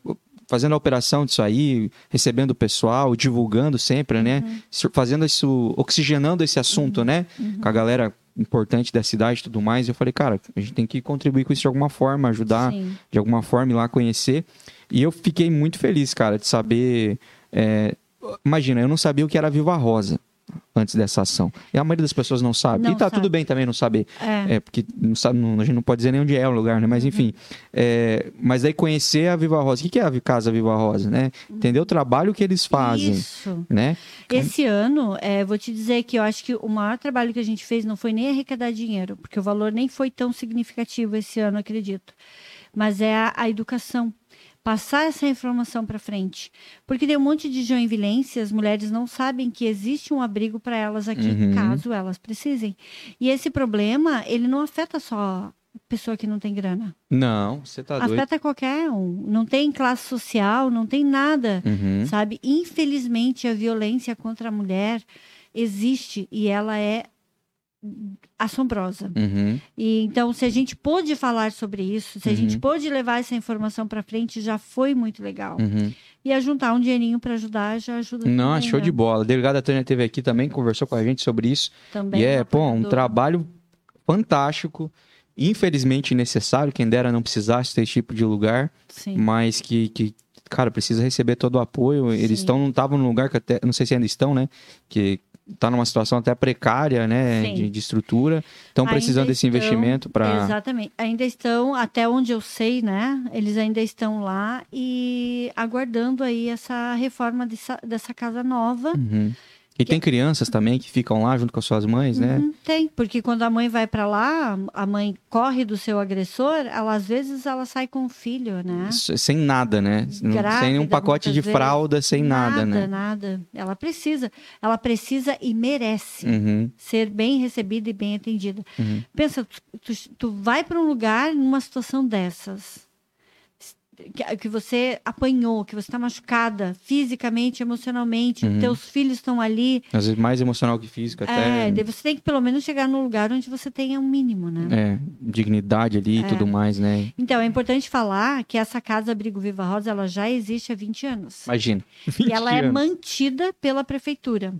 fazendo a operação disso aí, recebendo o pessoal, divulgando sempre, né? Uhum. Fazendo isso, oxigenando esse assunto, né? Com a galera importante da cidade e tudo mais. Eu falei, cara, a gente tem que contribuir com isso de alguma forma, ajudar Sim. de alguma forma ir lá conhecer. E eu fiquei muito feliz, cara, de saber. é, Imagina, eu não sabia o que era Viva Rosa antes dessa ação. E a maioria das pessoas não sabe. Não e tá sabe. tudo bem também não saber. É. É, porque não sabe, não- a gente não pode dizer nem onde é o lugar, né? Mas enfim. É, mas aí conhecer a Viva Rosa. O que é a Casa Viva Rosa, né? Entender o trabalho que eles fazem, Isso. né? Esse ano, é, vou te dizer que eu acho que o maior trabalho que a gente fez não foi nem arrecadar dinheiro, porque o valor nem foi tão significativo esse ano, acredito. Mas é a, a educação. Passar essa informação para frente. Porque tem um monte de joinvilense, as mulheres não sabem que existe um abrigo para elas aqui, Uhum. caso elas precisem. E esse problema, ele não afeta só a pessoa que não tem grana. Não, você tá doido. afeta qualquer um. Não tem classe social, não tem nada Uhum. sabe? Infelizmente, a violência contra a mulher existe e ela é assombrosa. Uhum. E então, se a gente pôde falar sobre isso, se a gente Uhum. pôde levar essa informação para frente, já foi muito legal. Uhum. E a juntar um dinheirinho para ajudar já ajuda. Não, também, show né? de bola. A delegada Tânia esteve aqui também, conversou com a gente sobre isso. Também e é, pô, um trabalho fantástico, infelizmente necessário, quem dera não precisasse ter esse tipo de lugar, Sim. mas que, que, cara, precisa receber todo o apoio. Eles Sim. estão, não estavam num lugar que até, não sei se ainda estão, né, que tá numa situação até precária, né, de, de estrutura, estão Ainda precisando desse estão- investimento para... Exatamente. Ainda estão, até onde eu sei, né? Eles ainda estão lá e aguardando aí essa reforma dessa, dessa casa nova. Uhum. E tem crianças também que ficam lá junto com as suas mães, né? Uhum, tem, porque quando a mãe vai para lá, a mãe corre do seu agressor, ela às vezes ela sai com o filho, né? Sem nada, né? Grávida, sem nenhum pacote de fralda, sem nada, né? Nada, Ela precisa, ela precisa e merece Uhum, ser bem recebida e bem atendida. uhum. Pensa, tu, tu- tu vai para um lugar numa situação dessas. Que, que você apanhou, que você está machucada fisicamente, emocionalmente, Uhum. teus filhos estão ali. Às vezes mais emocional que físico, até. É, daí você tem que pelo menos chegar num lugar onde você tenha um mínimo, né? É, dignidade ali e tudo mais, né? Então, é importante falar que essa casa Abrigo Viva Rosa, ela já existe há 20 anos. Imagina. E ela é 20 anos. mantida pela prefeitura.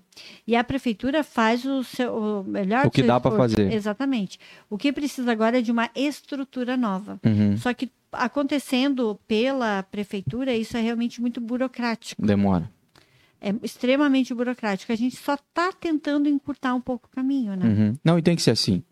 E a prefeitura faz o, seu, o melhor O que dá esforço. fazer. Exatamente. O que precisa agora é de uma estrutura nova. Uhum, Só que acontecendo pela prefeitura, isso é realmente muito burocrático. Demora. É extremamente burocrático. A gente só está tentando encurtar um pouco o caminho, né? Uhum. Não, e tem que ser assim.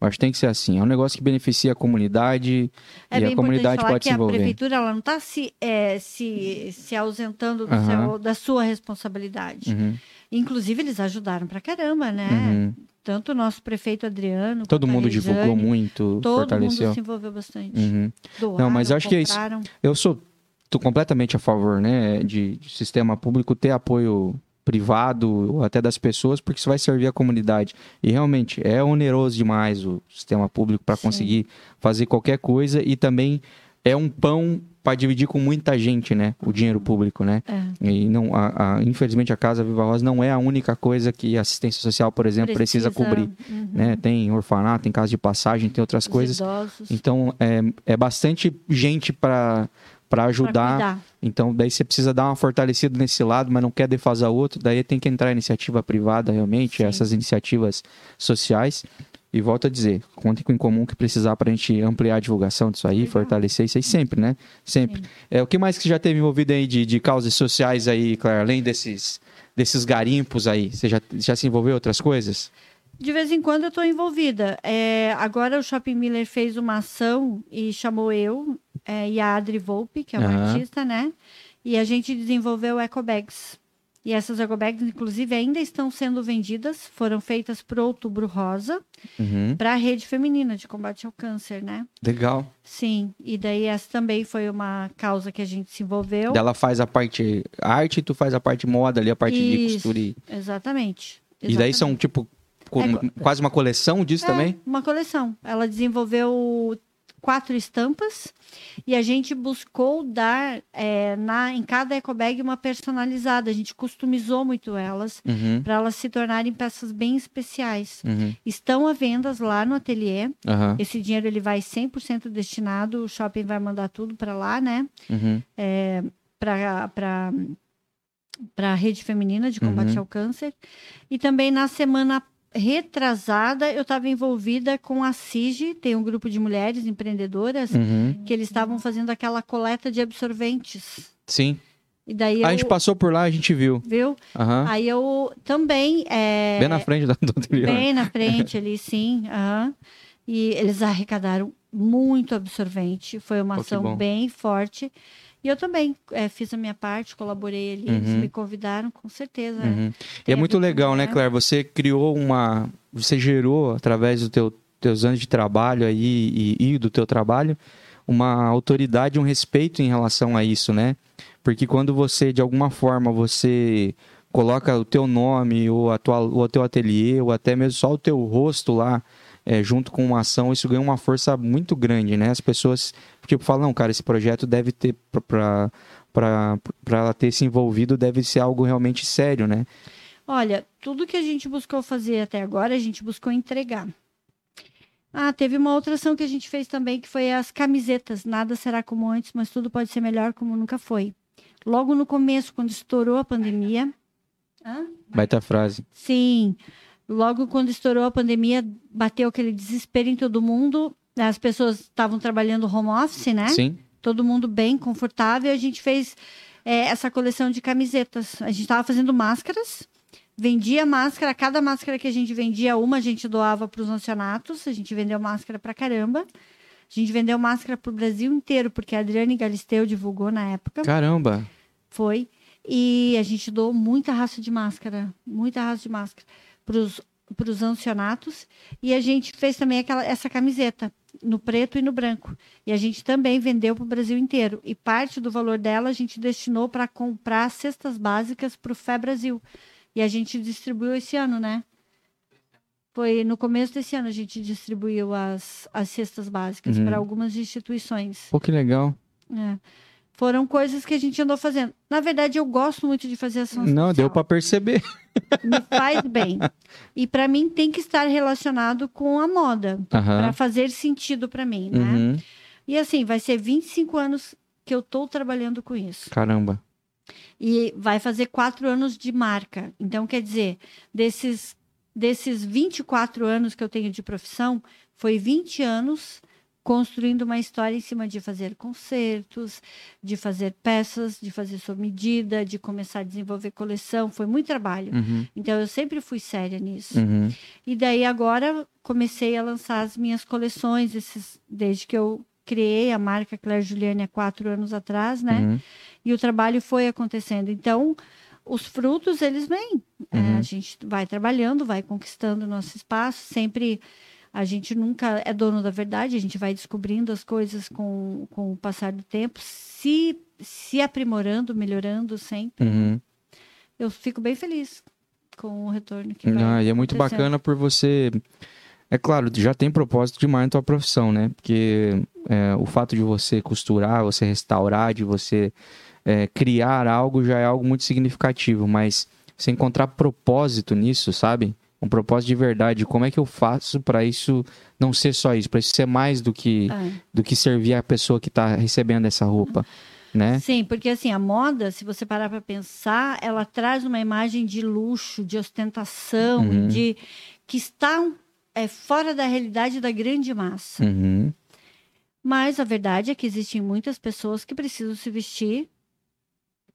Eu acho que tem que ser assim. É um negócio que beneficia a comunidade É e a comunidade pode que se a envolver. prefeitura ela não está se, é, se, se ausentando do Aham. seu- da sua responsabilidade. Uhum, Inclusive, eles ajudaram pra caramba, né? uhum. Tanto o nosso prefeito Adriano. Todo mundo divulgou muito, Todo fortaleceu. mundo se envolveu bastante. Uhum. Doaram, Não, mas eu acho que é isso. compraram. Eu sou tô completamente a favor, né, de, de sistema público ter apoio privado ou até das pessoas, porque isso vai servir a comunidade. E realmente é oneroso demais o sistema público para conseguir fazer qualquer coisa e também é um pão para dividir com muita gente, né, o dinheiro público, né? É, E não, a, a- infelizmente a Casa Viva Rosa não é a única coisa que a assistência social, por exemplo, precisa, cobrir, uhum, né? Tem orfanato, tem casa de passagem, tem outras os coisas. idosos, Então, é, é bastante gente para para ajudar. Então, daí você precisa dar uma fortalecida nesse lado, mas não quer defasar o outro. Daí tem que entrar iniciativa privada, realmente, Sim. essas iniciativas sociais. E volto a dizer, contem com o em comum que precisar para a gente ampliar a divulgação disso aí, Legal. fortalecer isso aí sempre, né? Sempre. Sim. É, o que mais que você já teve envolvido aí de, de causas sociais aí, Claire, além desses, desses garimpos aí? Você já, já se envolveu em outras coisas? De vez em quando eu estou envolvida. É, agora o Shopping Miller fez uma ação e chamou eu é, e a Adri Volpe, que é uma Aham. artista, né? E a gente desenvolveu eco bags. E essas ecobags, inclusive, ainda estão sendo vendidas, foram feitas para Outubro Rosa, Uhum. para a rede feminina de combate ao câncer, né? Legal. Sim, e daí essa também foi uma causa que a gente se envolveu. Ela faz a parte arte e tu faz a parte moda ali, a parte de Isso, costura. E, Exatamente. e daí são, tipo, co- É, quase uma coleção disso É, também? Uma coleção. Ela desenvolveu quatro estampas e a gente buscou dar é, na, em cada ecobag uma personalizada. A gente customizou muito elas Uhum. para elas se tornarem peças bem especiais. Uhum. Estão à vendas lá no ateliê. Aham. Esse dinheiro ele vai 100% destinado, o shopping vai mandar tudo para lá, né? Uhum. para para a rede feminina de combate Uhum. ao câncer. E também na semana retrasada eu estava envolvida com a CIG, tem um grupo de mulheres empreendedoras Uhum. que eles estavam fazendo aquela coleta de absorventes. Sim. E daí eu A gente passou por lá, a gente viu. viu? Aham. Aí eu também é, Bem na frente da, do anterior. bem na frente ali, sim. aham. E eles arrecadaram muito absorvente. Foi uma Pô, ação bem forte. E eu também eh, fiz a minha parte, colaborei ali. Eles Uhum. me convidaram, com certeza. Uhum. E é muito legal, né. Claire? Você criou uma. Você gerou, através dos teu, teus anos de trabalho aí e, e do teu trabalho, uma autoridade, um respeito em relação a isso, né? Porque quando você, de alguma forma, você coloca o teu nome, ou a tua, o teu ateliê, ou até mesmo só o teu rosto lá, é, junto com uma ação, isso ganha uma força muito grande, né? As pessoas, tipo, falam, cara, esse projeto deve ter, para ela ter se envolvido, deve ser algo realmente sério, né? Olha, tudo que a gente buscou fazer até agora, a gente buscou entregar. Ah, teve uma outra ação que a gente fez também, que foi as camisetas. Nada será como antes, mas tudo pode ser melhor como nunca foi. Logo no começo, quando estourou a pandemia. Hã? Baita frase. Sim. Logo quando estourou a pandemia, bateu aquele desespero em todo mundo. As pessoas estavam trabalhando home office, né? Sim. todo mundo bem confortável. A gente fez é, essa coleção de camisetas. A gente estava fazendo máscaras, vendia máscara. Cada máscara que a gente vendia, uma a gente doava para os ancianatos. A gente vendeu máscara para caramba. A gente vendeu máscara para o Brasil inteiro, porque a Adriane Galisteu divulgou na época. Caramba. Foi. E a gente doou muita raça de máscara, muita raça de máscara para os ancianatos. E a gente fez também aquela, essa camiseta, no preto e no branco. E a gente também vendeu para o Brasil inteiro. E parte do valor dela a gente destinou para comprar cestas básicas para o Fé Brasil. E a gente distribuiu esse ano, né? Foi no começo desse ano a gente distribuiu as, as cestas básicas Uhum. para algumas instituições. Pô, que legal. É. Foram coisas que a gente andou fazendo. Na verdade, eu gosto muito de fazer ação Não, deu social. pra perceber. Me faz bem. E para mim tem que estar relacionado com a moda, para Aham. fazer sentido para mim, né? Uhum. E assim, vai ser 25 anos que eu estou trabalhando com isso. Caramba. E vai fazer quatro anos de marca. Então, quer dizer, desses, desses 24 anos que eu tenho de profissão, foi 20 anos construindo uma história em cima de fazer concertos, de fazer peças, de fazer sob medida, de começar a desenvolver coleção. Foi muito trabalho. Uhum. Então, eu sempre fui séria nisso. Uhum. E daí, agora, comecei a lançar as minhas coleções, esses, desde que eu criei a marca Claire Juliane há quatro anos atrás, né? Uhum. e o trabalho foi acontecendo. Então, os frutos, eles vêm. É, Uhum. a gente vai trabalhando, vai conquistando o nosso espaço, sempre. A gente nunca é dono da verdade, a gente vai descobrindo as coisas com, com o passar do tempo, se, se aprimorando, melhorando sempre. Uhum. Eu fico bem feliz com o retorno que vai Ah, e é muito bacana por você. É claro, já tem propósito demais na tua profissão, né? Porque é, o fato de você costurar, você restaurar, de você é, criar algo já é algo muito significativo, mas você encontrar propósito nisso, sabe? Um propósito de verdade. Como é que eu faço para isso não ser só isso, para isso ser mais do que, É. do que servir a pessoa que tá recebendo essa roupa, né? Sim, porque assim, a moda, se você parar para pensar, ela traz uma imagem de luxo, de ostentação, Uhum. de que está é, fora da realidade da grande massa. Uhum. Mas a verdade é que existem muitas pessoas que precisam se vestir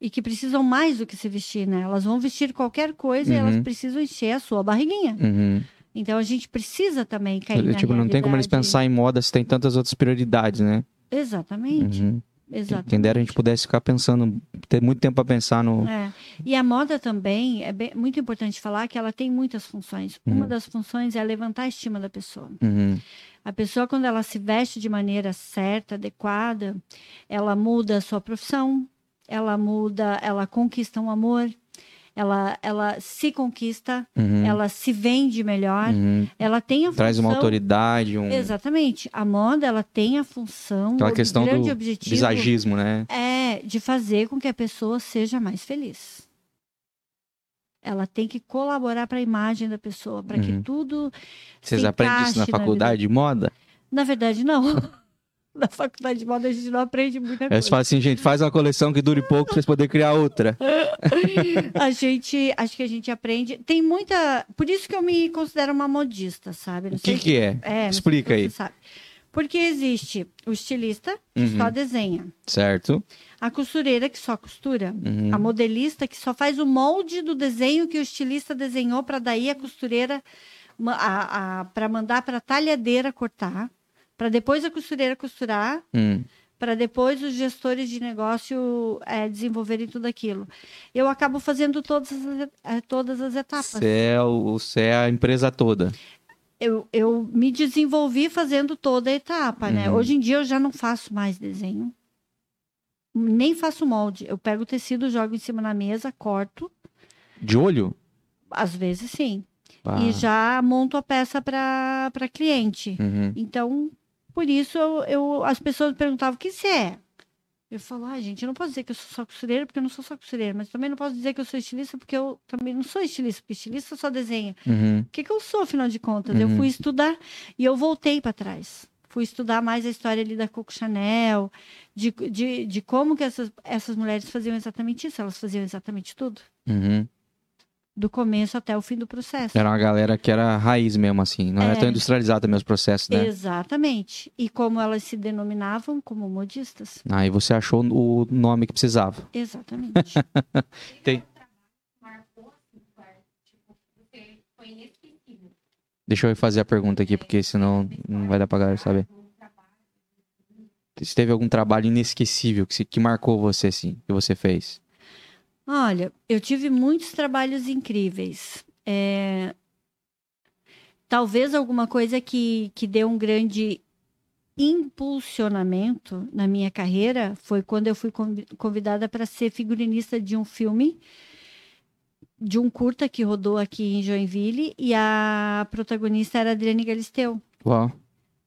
e que precisam mais do que se vestir, né? Elas vão vestir qualquer coisa e Uhum. elas precisam encher a sua barriguinha. Uhum. Então a gente precisa também cair na tipo, não tem como eles pensar em moda se tem tantas outras prioridades, né? Exatamente. Uhum. Exatamente. Quem dera a gente pudesse ficar pensando, ter muito tempo para pensar no. É. E a moda também, é bem- muito importante falar que ela tem muitas funções. Uma Uhum. das funções é levantar a estima da pessoa. Uhum. A pessoa, quando ela se veste de maneira certa, adequada, ela muda a sua profissão, ela muda, ela conquista um amor, ela, ela se conquista, Uhum. ela se vende melhor, Uhum. ela tem a Traz uma função- autoridade, um. Exatamente. A moda, ela tem a função, Aquela questão grande do objetivo visagismo, né? é de fazer com que a pessoa seja mais feliz. Ela tem que colaborar para a imagem da pessoa, para que Uhum. tudo. Vocês aprendem isso na faculdade de moda? Na verdade, não. Na faculdade de moda a gente não aprende muita coisa. fala assim, gente, faz uma coleção que dure pouco pra vocês poderem criar outra. A gente, acho que a gente aprende. Tem muita. Por isso que eu me considero uma modista, sabe? Não O que sei que é? É, Explica aí. Porque existe o estilista, que Uhum. só desenha. Certo? A costureira, que só costura. Uhum. A modelista, que só faz o molde do desenho que o estilista desenhou, para daí a costureira para mandar para a talhadeira cortar. Para depois a costureira costurar. Hum. Para depois os gestores de negócio eh, desenvolverem tudo aquilo. Eu acabo fazendo todas as, eh, todas as etapas. Você é, o- você é a empresa toda. eu, eu me desenvolvi fazendo toda a etapa, né? Uhum. Hoje em dia eu já não faço mais desenho. Nem faço molde. Eu pego o tecido, jogo em cima na mesa, corto. De olho? Às vezes sim. E já monto a peça para cliente. Uhum. Então, por isso eu, eu- as pessoas me perguntavam: o que você é? Eu falo, ah, gente, eu não posso dizer que eu sou só costureira, porque eu não sou só costureira, mas também não posso dizer que eu sou estilista, porque eu também não sou estilista, porque estilista só desenha. Uhum. O que, que eu sou, afinal de contas? Eu Uhum. fui estudar e eu voltei para trás. Fui estudar mais a história ali da Coco Chanel, de, de, de como que essas, essas mulheres faziam exatamente isso. Elas faziam exatamente tudo, Uhum. Do começo até o fim do processo. Era uma galera que era raiz mesmo, assim. Não era É. tão industrializada também os processos, né? Exatamente. E como elas se denominavam como modistas. Aí você achou o nome que precisava. Exatamente. Tem. Deixa eu fazer a pergunta aqui, porque senão não vai dar pra galera saber. Se teve algum trabalho inesquecível que, se- que marcou você, assim, que você fez? Olha, eu tive muitos trabalhos incríveis. É, Talvez alguma coisa que, que deu um grande impulsionamento na minha carreira foi quando eu fui convi- convidada para ser figurinista de um filme, de um curta que rodou aqui em Joinville, e a protagonista era Adriane Galisteu. Uau.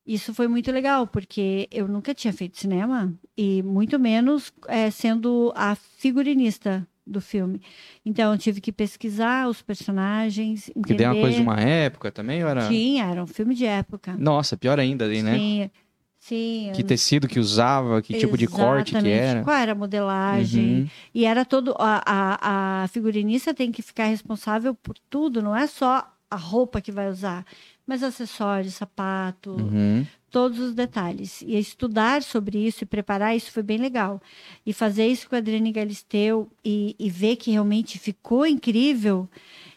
Isso foi muito legal, porque eu nunca tinha feito cinema, e muito menos eh, sendo a figurinista do filme. Então, eu tive que pesquisar os personagens, entender... Que tem uma coisa de uma época também, era... Tinha, era um filme de época. Nossa, pior ainda, aí, né? Sim, sim. Que tecido que usava, que tipo de corte que era. Qual era a modelagem. Uhum. E era todo... A, a, a figurinista tem que ficar responsável por tudo, não é só a roupa que vai usar, mas acessórios, sapato, Uhum. todos os detalhes. E estudar sobre isso e preparar isso foi bem legal. E fazer isso com a Adriane Galisteu e, e ver que realmente ficou incrível,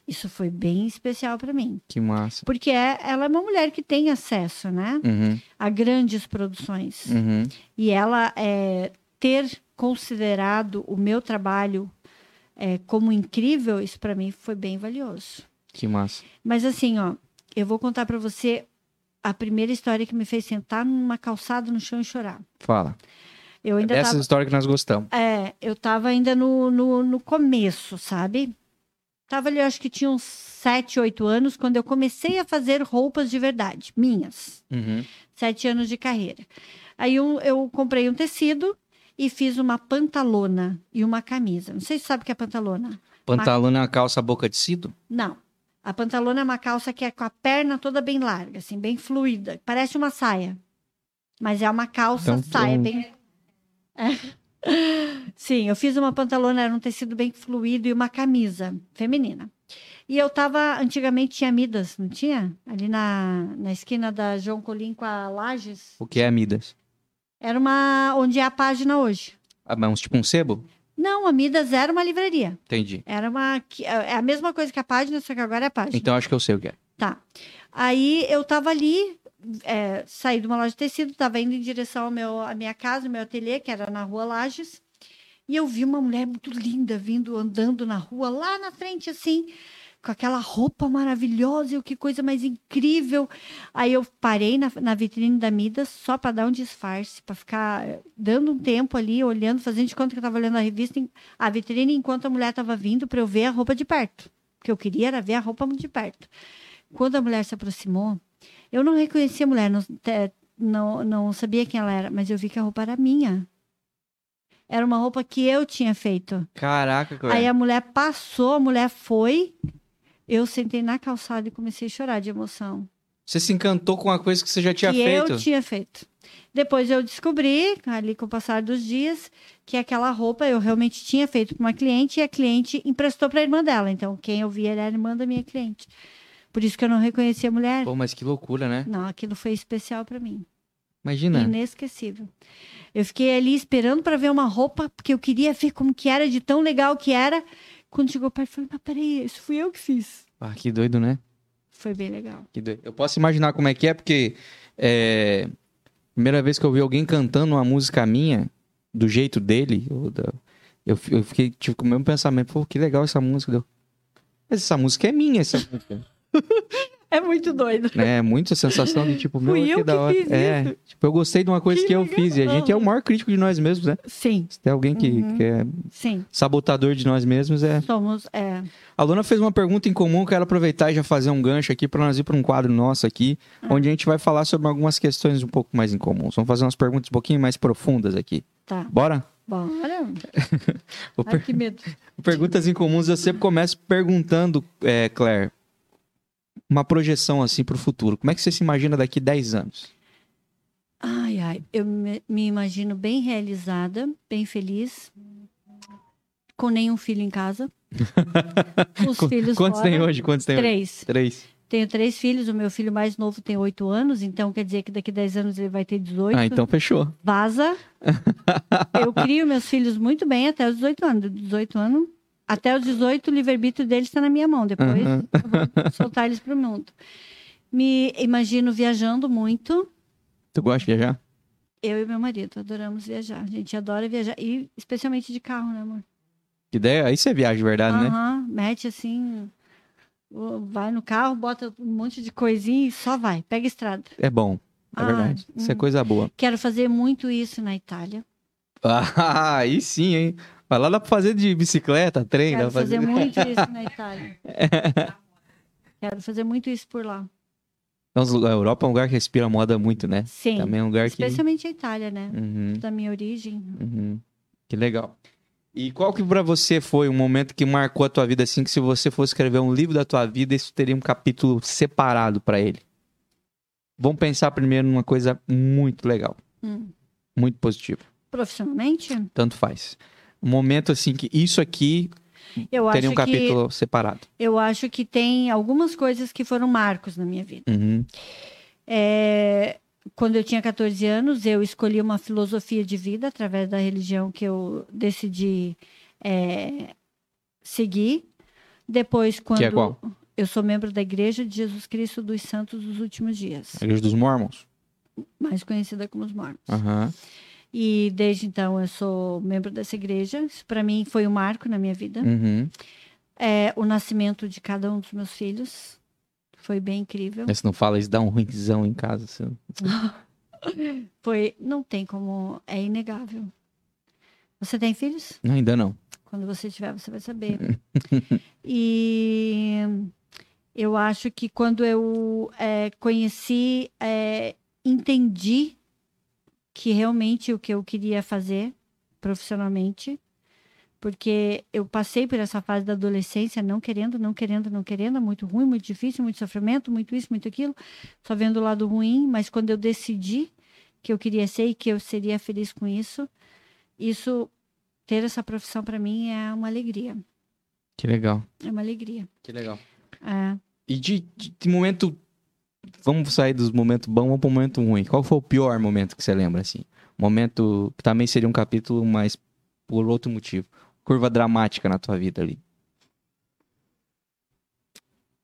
isso foi bem especial para mim. Que massa. Porque é, ela é uma mulher que tem acesso, né? Uhum. A grandes produções. Uhum. E ela é, ter considerado o meu trabalho é, como incrível, isso para mim foi bem valioso. Que massa. Mas assim, ó, eu vou contar para você a primeira história que me fez sentar numa calçada no chão e chorar. Fala. Eu ainda Essas tava, histórias que nós gostamos. é, eu tava ainda no, no, no começo, sabe? Tava ali, eu acho que tinha uns 7, 8 anos, quando eu comecei a fazer roupas de verdade, minhas. Uhum. Sete anos de carreira. Aí um- eu comprei um tecido e fiz uma pantalona e uma camisa. Não sei se sabe o que é pantalona. Pantalão é uma calça boca de cido? Não. A pantalona é uma calça que é com a perna toda bem larga, assim, bem fluida. Parece uma saia. Mas é uma calça Então, saia, um- bem. É. Sim, eu fiz uma pantalona, era um tecido bem fluido e uma camisa feminina. E eu tava, antigamente tinha Midas, não tinha? Ali na, na esquina da João Colim com a Lages. O que é Midas? Era uma. onde é a página hoje. Ah, mas tipo um sebo? Não, a Midas era uma livraria. Entendi. Era uma. que- É a mesma coisa que a página, só que agora é a página. Então acho que eu sei o que é. Tá. Aí eu tava ali, é, saí de uma loja de tecido, estava indo em direção ao meu, à minha casa, meu ateliê, que era na rua Lages. E eu vi uma mulher muito linda vindo, andando na rua, lá na frente, assim, com aquela roupa maravilhosa, e que coisa mais incrível. Aí eu parei na, na vitrine da Midas só para dar um disfarce, para ficar eh, dando um tempo ali, olhando, fazendo de conta que eu estava olhando a revista, a vitrine, enquanto a mulher estava vindo para eu ver a roupa de perto. O que eu queria era ver a roupa de perto. Quando a mulher se aproximou, eu não reconhecia a mulher, não, não, não sabia quem ela era, mas eu vi que a roupa era minha. Era uma roupa que eu tinha feito. Caraca, Cléia. Aí a mulher passou, a mulher foi. Eu sentei na calçada e comecei a chorar de emoção. Você se encantou com uma coisa que você já tinha que feito? eu tinha feito. Depois eu descobri, ali com o passar dos dias, que aquela roupa eu realmente tinha feito para uma cliente e a cliente emprestou para a irmã dela. Então, quem eu via era a irmã da minha cliente. Por isso que eu não reconhecia a mulher. Pô, mas que loucura, né? Não, aquilo foi especial para mim. Imagina. Inesquecível. Eu fiquei ali esperando para ver uma roupa, porque eu queria ver como que era, de tão legal que era. Quando chegou perto, eu falei, mas peraí, isso fui eu que fiz. Ah, que doido, né? Foi bem legal. Que doido. Eu posso imaginar como é que é, porque é, primeira vez que eu vi alguém cantando uma música minha, do jeito dele, eu, eu, fiquei tive com o mesmo pensamento, pô, que legal essa música. Mas essa música é minha, essa música. É muito doido. É, muita sensação de tipo, meu, Fui que eu da que hora. fiz é, isso. tipo, eu gostei de uma coisa que, Que eu fiz. E a gente é o maior crítico de nós mesmos, né? Sim, Se tem alguém que, Uhum. que é sim. sabotador de nós mesmos, é. Somos, é. A Luna fez uma pergunta em comum, quero aproveitar e já fazer um gancho aqui para nós ir para um quadro nosso aqui, Ah. onde a gente vai falar sobre algumas questões um pouco mais incomuns. Vamos fazer umas perguntas um pouquinho mais profundas aqui. Tá. Bora? O Ai, per- que medo. Perguntas incomuns, eu sempre começo perguntando, é, Claire, uma projeção assim para o futuro. Como é que você se imagina daqui 10 anos? Ai, ai. Eu me, me imagino bem realizada, bem feliz, com nenhum filho em casa. Os filhos Quantos fora. tem hoje? Quantos tem hoje? Três. Três. Tenho três filhos, o meu filho mais novo tem oito anos, então quer dizer que daqui 10 anos ele vai ter 18. Ah, então fechou. Vaza. Eu crio meus filhos muito bem até os 18 anos. Dos 18 anos, até os 18, o livre-arbítrio deles está na minha mão. Depois Aham. eu vou soltar eles para o mundo. Me imagino viajando muito. Tu gosta de viajar? Eu e meu marido adoramos viajar. A gente adora viajar. E especialmente de carro, né, amor? Que ideia? Aí você viaja de verdade, né? Aham, mete assim. Vai no carro, bota um monte de coisinha e só vai. Pega a estrada. É bom. É Ah, verdade. Isso é hum. coisa boa. Quero fazer muito isso na Itália. Ah, aí sim, hein? Mas lá dá pra fazer de bicicleta, trem, dá Quero pra fazer fazer. muito isso na Itália. Quero fazer muito isso por lá. Então, a Europa é um lugar que respira moda muito, né? Sim. Também é um lugar que. Especialmente a Itália, né? Uhum, Da minha origem. uhum. Que legal. E qual que pra você foi um momento que marcou a tua vida assim, que se você fosse escrever um livro da tua vida, isso teria um capítulo separado pra ele? Vamos pensar primeiro numa coisa muito legal, Hum. muito positiva. Profissionalmente, Tanto faz. Um momento assim que isso aqui eu teria acho um capítulo separado. que eu acho que tem algumas coisas que foram marcos na minha vida. Uhum. É, quando eu tinha 14 anos, eu escolhi uma filosofia de vida através da religião que eu decidi é, seguir. Depois, quando é qual? eu sou membro da Igreja de Jesus Cristo dos Santos dos Últimos Dias, A Igreja dos Mormons. mais conhecida como os Mormons. Aham. E desde então eu sou membro dessa igreja. Isso para mim foi um marco na minha vida. Uhum. É, o nascimento de cada um dos meus filhos foi bem incrível. Mas Se não fala isso, dá um ruimzão em casa. assim. Foi, não tem como, é inegável. Você tem filhos? Não, ainda não. Quando você tiver, você vai saber. e eu acho que quando eu é, conheci, é, entendi que realmente o que eu queria fazer profissionalmente, porque eu passei por essa fase da adolescência não querendo, não querendo, não querendo, muito ruim, muito difícil, muito sofrimento, muito isso, muito aquilo, só vendo o lado ruim, mas quando eu decidi que eu queria ser e que eu seria feliz com isso, isso ter essa profissão para mim é uma alegria. Que legal. É uma alegria. Que legal. É. E de, de- de momento. Vamos sair dos momentos bons, vamos pro momento ruim. Qual foi o pior momento que você lembra, assim? Momento que também seria um capítulo, mas por outro motivo. Curva dramática na tua vida ali.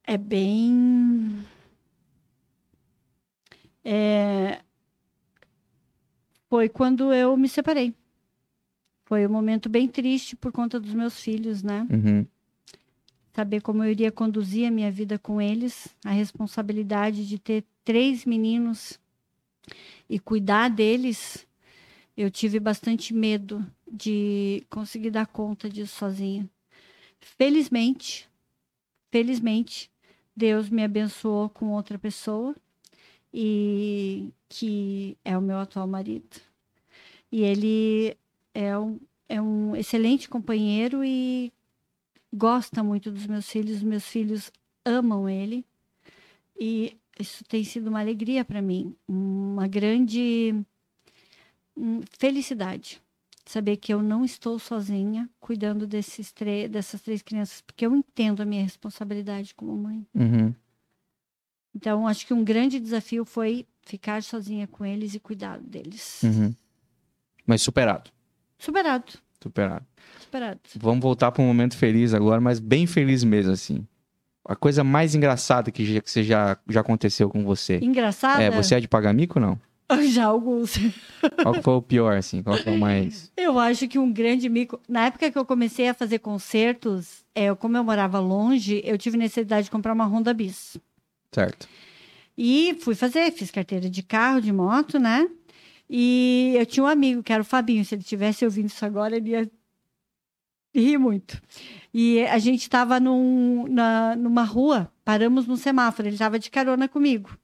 É bem. É, Foi quando eu me separei. Foi um momento bem triste por conta dos meus filhos, né? Uhum. Saber como eu iria conduzir a minha vida com eles, a responsabilidade de ter três meninos e cuidar deles. Eu tive bastante medo de conseguir dar conta disso sozinha. Felizmente, felizmente, Deus me abençoou com outra pessoa e que é o meu atual marido. E ele é um, é um excelente companheiro e gosta muito dos meus filhos. Os meus filhos amam ele e isso tem sido uma alegria para mim, uma grande hum, felicidade saber que eu não estou sozinha cuidando desses três, dessas três crianças, porque eu entendo a minha responsabilidade como mãe. Uhum. Então, acho que um grande desafio foi ficar sozinha com eles e cuidar deles. Uhum. Mas superado. Superado, Superado. superado. Vamos voltar para um momento feliz agora, mas bem feliz mesmo, assim. A coisa mais engraçada que, já, que você já, já aconteceu com você. Engraçada? É, você é de pagar mico ou não? Já alguns. Qual foi o pior, assim? Qual foi o mais. Eu acho que um grande mico. Na época que eu comecei a fazer concertos, é, como eu morava longe, eu tive necessidade de comprar uma Honda Bis. Certo. E fui fazer, fiz carteira de carro, de moto, né? E eu tinha um amigo que era o Fabinho. Se ele tivesse ouvindo isso agora, ele ia rir muito. E a gente estava num, numa rua, paramos num semáforo, ele estava de carona comigo.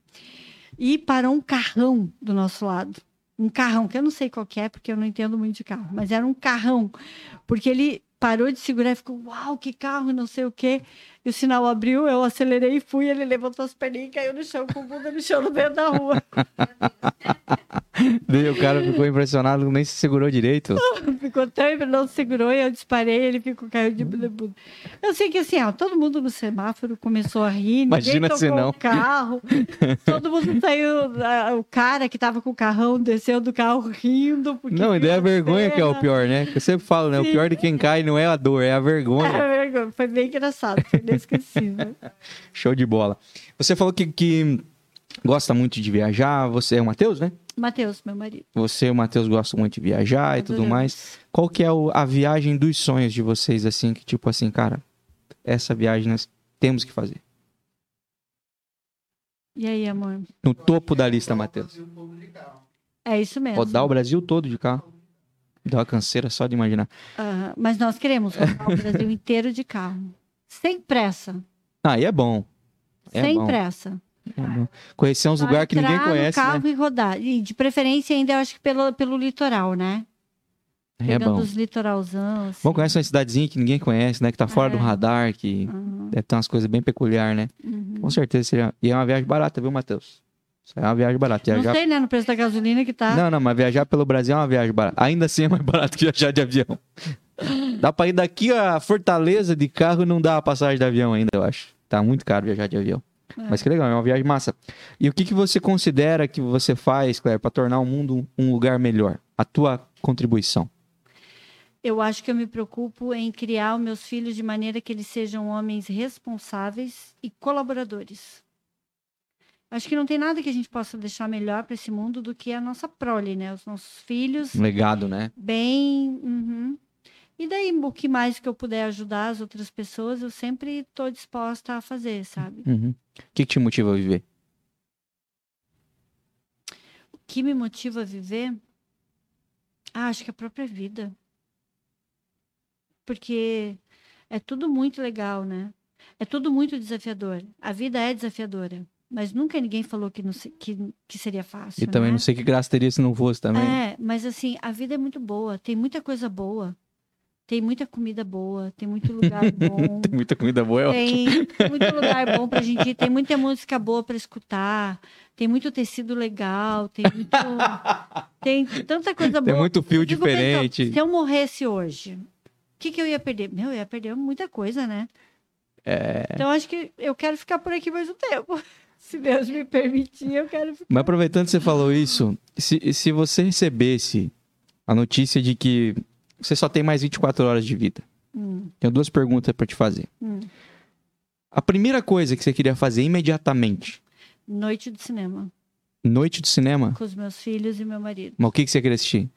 E parou um carrão do nosso lado. Um carrão, que eu não sei qual é, porque eu não entendo muito de carro, mas era um carrão. Porque ele parou de segurar e ficou, uau, que carro, não sei o quê. E o sinal abriu, eu acelerei e fui, ele levantou as perninhas e caiu no chão, com o bunda no chão, no meio da rua. O cara ficou impressionado, nem se segurou direito. ficou tão, não segurou e eu disparei, ele ficou caiu de bunda. Eu sei que assim, ó, todo mundo no semáforo começou a rir, Imagina ninguém se tocou não. o carro, todo mundo saiu, o cara que tava com o carrão desceu do carro rindo. Porque Não, e daí viu a vergonha que é o pior, né? Eu sempre falo, né? O Sim. pior de quem cai não é a dor, é a vergonha. É, vergonha. Foi bem engraçado, foi inesquecível. Show de bola. Você falou que, que gosta muito de viajar. Você é o Matheus, né? Matheus, meu marido. Você e o Matheus gostam muito de viajar e tudo Adoramos. mais. Qual que é o- a viagem dos sonhos de vocês, assim, que tipo assim, cara, essa viagem nós temos que fazer? E aí, amor? No topo da lista, Matheus. É isso mesmo. Rodar o Brasil todo de carro. Dá uma canseira só de imaginar. Ah, mas nós queremos rodar o Brasil inteiro de carro. Sem pressa. Ah, e é bom. É sem bom. pressa. É bom. Conhecer uns lugares que ninguém no conhece, carro né? e rodar. E de preferência ainda, eu acho que pelo, pelo litoral, né? É Pegando bom. os litoralzão. Assim. Bom, conhece uma cidadezinha que ninguém conhece, né? Que tá fora É. do radar, que Uhum, deve ter umas coisas bem peculiares, né? uhum. Com certeza seria. E é uma viagem barata, viu, Matheus? É uma viagem barata. Não Viajar... sei, né? No preço da gasolina que tá. Não, não, mas viajar pelo Brasil é uma viagem barata. Ainda assim é mais barato que viajar de avião. dá pra ir daqui a Fortaleza de carro e não dá a passagem de avião ainda, eu acho. Tá muito caro viajar de avião. É. Mas que legal, é uma viagem massa. E o que, que você considera que você faz, Claire, pra tornar o mundo um lugar melhor? A tua contribuição. Eu acho que eu me preocupo em criar os meus filhos de maneira que eles sejam homens responsáveis e colaboradores. Acho que não tem nada que a gente possa deixar melhor para esse mundo do que a nossa prole, né? Os nossos filhos Um legado, né? bem. uhum. E daí, o que mais que eu puder ajudar as outras pessoas, eu sempre estou disposta a fazer, sabe? Uhum. O que, te motiva a viver? O que me motiva a viver? Ah, acho que a própria vida. Porque é tudo muito legal, né? É tudo muito desafiador. A vida é desafiadora. Mas nunca ninguém falou que, não que, que seria fácil. E também né? não sei que graça teria se não fosse também. É, mas assim, a vida é muito boa. Tem muita coisa boa. Tem muita comida boa. Tem muito lugar bom. Tem muita comida boa, é ótimo. Tem muito lugar bom pra gente ir, tem muita música boa pra escutar, tem muito tecido legal, tem muito. tem tanta coisa boa. Tem muito fio fico diferente. pensando, se eu morresse hoje, o que, que eu ia perder? Meu, eu ia perder muita coisa, né? É. Então acho que eu quero ficar por aqui mais um tempo. Se Deus me permitir, eu quero ficar. Mas aproveitando que você falou isso, se, se você recebesse a notícia de que você só tem mais 24 horas de vida, Hum, tenho duas perguntas pra te fazer. hum. A primeira coisa que você queria fazer imediatamente, Noite de cinema. Noite de cinema? com os meus filhos e meu marido. Mas o que, que você queria assistir?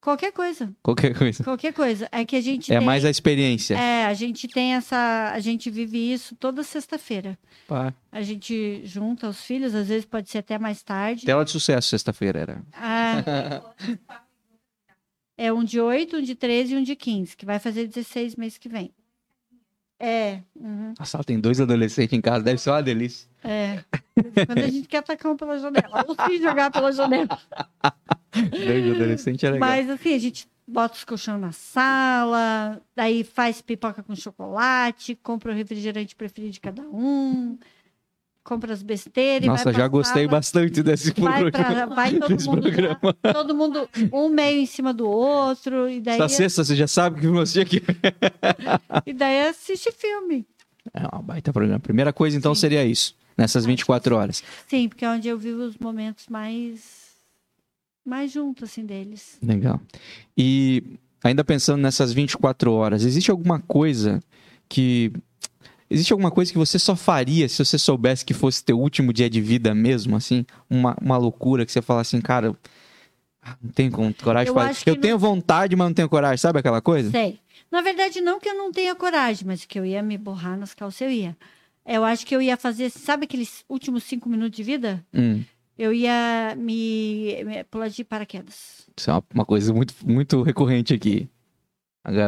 Qualquer coisa, Qualquer coisa. qualquer coisa. É que a gente É tem... mais a experiência. É, a gente tem essa. A gente vive isso toda sexta-feira. A gente junta os filhos, às vezes pode ser até mais tarde. Tela de sucesso sexta-feira era. Ah, é um de 8, um de 13 e um de 15, que vai fazer 16 mês que vem. É, uhum, Nossa, ela tem dois adolescentes em casa, deve ser uma delícia. é. Quando a gente quer atacar um pela janela, ou se jogar pela janela. Dois adolescentes é legal. Mas assim, a gente bota os colchões na sala, daí faz pipoca com chocolate, compra o refrigerante preferido de cada um, compra as besteiras. Nossa, já gostei sala, bastante desse Vai, programa. pra, vai todo, mundo, programa. todo mundo, um meio em cima do outro, e daí, Essa sexta você já sabe que você aqui. e daí assiste filme. É uma baita programa. Primeira coisa, então, Sim. seria isso. Nessas 24 horas. Sim, porque é onde eu vivo os momentos mais, mais juntos, assim, deles. Legal. E ainda pensando nessas 24 horas, existe alguma coisa que. Existe alguma coisa que você só faria se você soubesse que fosse teu último dia de vida mesmo, assim? Uma, uma loucura que você fala assim, cara, ah, não tenho coragem Eu que Eu não- tenho vontade, mas não tenho coragem, sabe aquela coisa? Sei. Na verdade, não que eu não tenha coragem, mas que eu ia me borrar nas calças, eu ia. Eu acho que eu ia fazer, sabe aqueles últimos cinco minutos de vida? Hum, Eu ia me, me pular de paraquedas. isso é uma, uma coisa muito, muito recorrente aqui.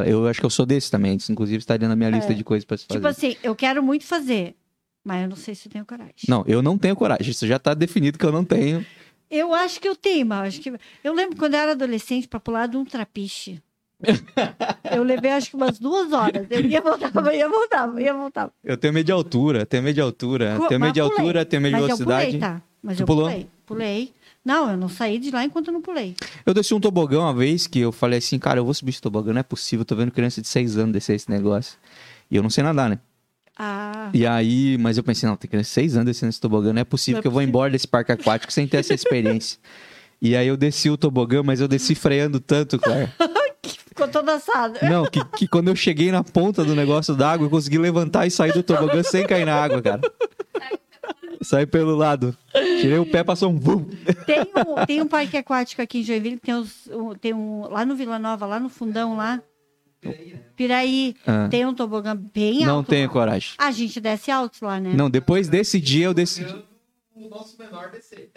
Eu acho que eu sou desse também. Isso, inclusive, estaria na minha lista É. de coisas pra se fazer. Tipo assim, eu quero muito fazer, mas eu não sei se eu tenho coragem. Não, eu não tenho coragem. Isso já tá definido que eu não tenho. Eu acho que eu tenho, mas acho que. Eu lembro quando eu era adolescente para pular de um trapiche. Eu levei acho que umas duas horas. Eu ia voltava, ia voltava, ia voltava. Eu tenho medo de altura, tenho medo de altura, tenho medo de pulei. altura, tenho medo de Mas eu velocidade. pulei, tá? Mas Tu eu pulou? pulei. Pulei. Não, eu não saí de lá enquanto eu não pulei. Eu desci um tobogã uma vez que eu falei assim, cara, eu vou subir esse tobogã, não é possível, eu tô vendo criança de 6 anos descer esse negócio. E eu não sei nadar, né? Ah, E aí, mas eu pensei, não, tem criança de 6 anos descendo esse tobogã, não é possível Não é que eu vou possível. embora desse parque aquático sem ter essa experiência. e aí eu desci o tobogã, mas eu desci freando tanto, Claire. ficou toda assada. Não, que, que quando eu cheguei na ponta do negócio da água, eu consegui levantar e sair do tobogã sem cair na água, cara. Saí pelo lado. Tirei o pé, passou um vum. Tem um, tem um parque aquático aqui em Joinville, que tem, os, um- tem um. Lá no Vila Nova, lá no fundão lá. Piraí. Ah. Tem um tobogã bem Não alto. tenho lá. coragem. A gente desce alto lá, né? Não, depois desse dia eu decidi. O nosso menor descer.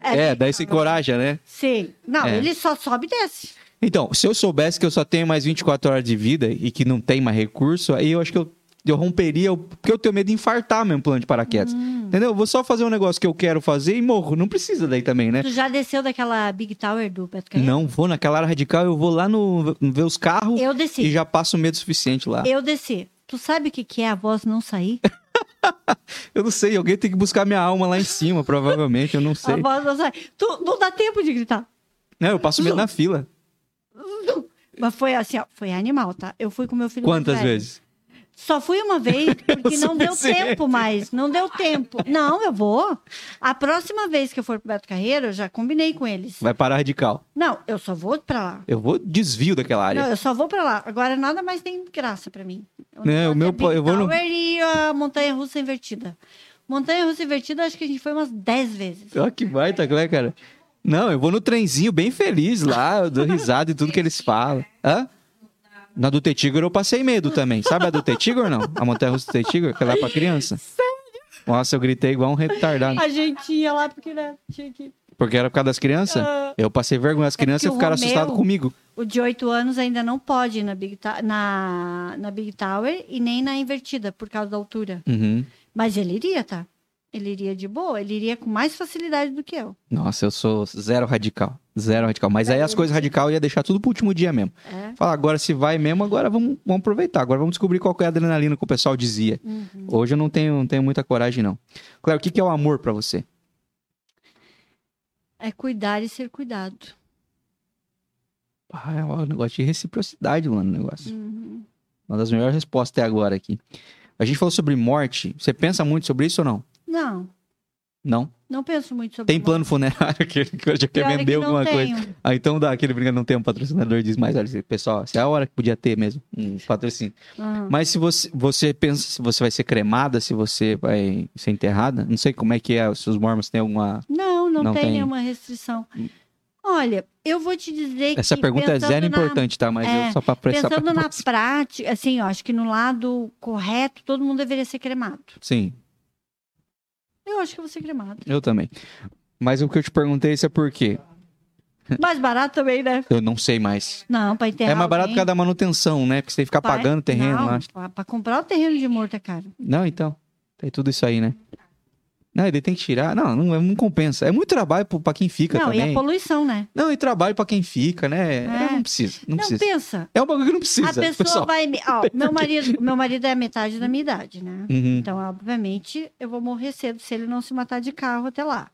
É, daí se encoraja, né? Sim. Não, É. ele só sobe e desce. Então, se eu soubesse que eu só tenho mais 24 horas de vida e que não tem mais recurso, aí eu acho que eu, eu romperia, porque eu tenho medo de infartar mesmo plano de paraquedas. Hum. Entendeu? Eu vou só fazer um negócio que eu quero fazer e morro. Não precisa daí também, né? Tu já desceu daquela Big Tower do Carreiro? Não vou naquela área radical, eu vou lá no ver os carros Eu e desci. já passo medo suficiente lá. Eu desci. Tu sabe o que, que é a voz não sair? Eu não sei, alguém tem que buscar minha alma lá em cima, provavelmente, eu não A sei. voz não sai. Tu, não dá tempo de gritar. Não, eu passo medo na fila. Mas foi assim, ó, foi animal, tá? Eu fui com meu filho. Quantas vezes? Só fui uma vez, porque não deu tempo mais. Não deu tempo. Não, eu vou. A próxima vez que eu for pro Beto Carreiro, eu já combinei com eles. Vai parar radical. Não, eu só vou pra lá. Eu vou desvio daquela área. Não, eu só vou pra lá. Agora nada mais tem graça pra mim. Eu Né, o meu eu vou no- e a montanha russa invertida. Montanha russa invertida, acho que a gente foi umas 10 vezes. Ó, que baita, né, cara? Não, eu vou no trenzinho bem feliz lá, eu dou risada e tudo que eles falam. Hã? Na do T-Tigre eu passei medo também. Sabe a do T-Tigre ou não? A montanha russa do T-Tigre, que é lá pra criança. Nossa, eu gritei igual um retardado. A gente ia lá porque né, tinha que. Porque era por causa das crianças? Ah. Eu passei vergonha. As crianças É porque o ficaram assustadas comigo. O de 8 anos ainda não pode ir na Big, na, na Big Tower e nem na invertida, por causa da altura. Uhum. Mas ele iria, tá? Ele iria de boa, ele iria com mais facilidade do que eu. Nossa, eu sou zero radical. Zero radical. Mas aí as coisas radical eu ia deixar tudo pro último dia mesmo. É. Falar, agora se vai mesmo, agora vamos, vamos aproveitar. Agora vamos descobrir qual é a adrenalina que o pessoal dizia. Uhum. Hoje eu não tenho, não tenho muita coragem, não. Claro, o que, que é o amor pra você? É cuidar e ser cuidado. Ah, é um negócio de reciprocidade, mano, o negócio. Uhum. Uma das melhores respostas até agora aqui. A gente falou sobre morte. Você pensa muito sobre isso ou não? Não, Não? não penso muito sobre Tem plano funerário que que já quer é vender que alguma coisa? tenho. Ah, então dá aquele brincando, não tem um patrocinador diz mais, olha, pessoal, essa é a hora que podia ter mesmo, um patrocínio. Uhum. Mas se você, você pensa se você vai ser cremada, se você vai ser enterrada, não sei como é que é, se os mormons têm alguma... Não, não, Não tem, tem. Hum. nenhuma restrição. Olha, eu vou te dizer Essa que pergunta é zero na- importante, tá? Mas é, eu só pra prestar Pensando pra na prática, assim, eu acho que no lado correto, todo mundo deveria ser cremado. Sim, Eu acho que eu vou ser cremado. eu também. Mas o que eu te perguntei isso é por quê? Mais barato também, né? Eu não sei mais. Não, pra enterrar é mais barato por causa da manutenção, né? Porque você tem que ficar Pai- pagando o terreno não, lá. Pra, pra comprar o terreno de morto é caro. Não, então. Tem tudo isso aí, né? Não, ele tem que tirar. Não, não, não compensa. É muito trabalho pra quem fica não, também. e a poluição, né? Não, e trabalho pra quem fica, né? É. É, não precisa, não, Não, precisa. pensa. É um bagulho que não precisa. a pessoa pessoal. vai. me- Ó, meu, marido, meu marido é a metade da minha idade, né? Uhum. Então, obviamente, eu vou morrer cedo se ele não se matar de carro até lá.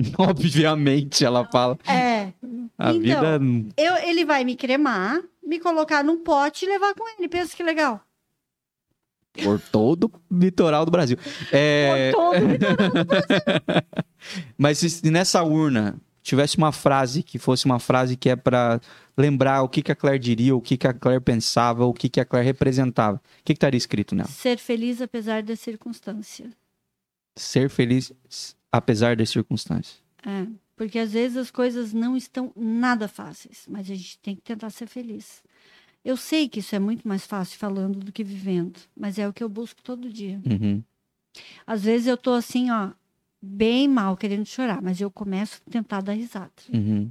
Obviamente, ela fala. É. A Então, vida. Eu, ele vai me cremar, me colocar num pote e levar com ele. Pensa que legal. Por todo o litoral do Brasil. É, Por todo. Mas se, nessa urna tivesse uma frase que fosse uma frase que é pra lembrar o que, que a Claire diria, o que, que a Claire pensava, o que, que a Claire representava, o que, que estaria escrito nela? Ser feliz apesar da circunstância. Ser feliz apesar das circunstâncias. É. Porque às vezes as coisas não estão nada fáceis, mas a gente tem que tentar ser feliz. Eu sei que isso é muito mais fácil falando do que vivendo, mas é o que eu busco todo dia. Uhum. Às vezes eu tô assim, ó, bem mal, querendo chorar, mas eu começo a tentar dar risada. Uhum.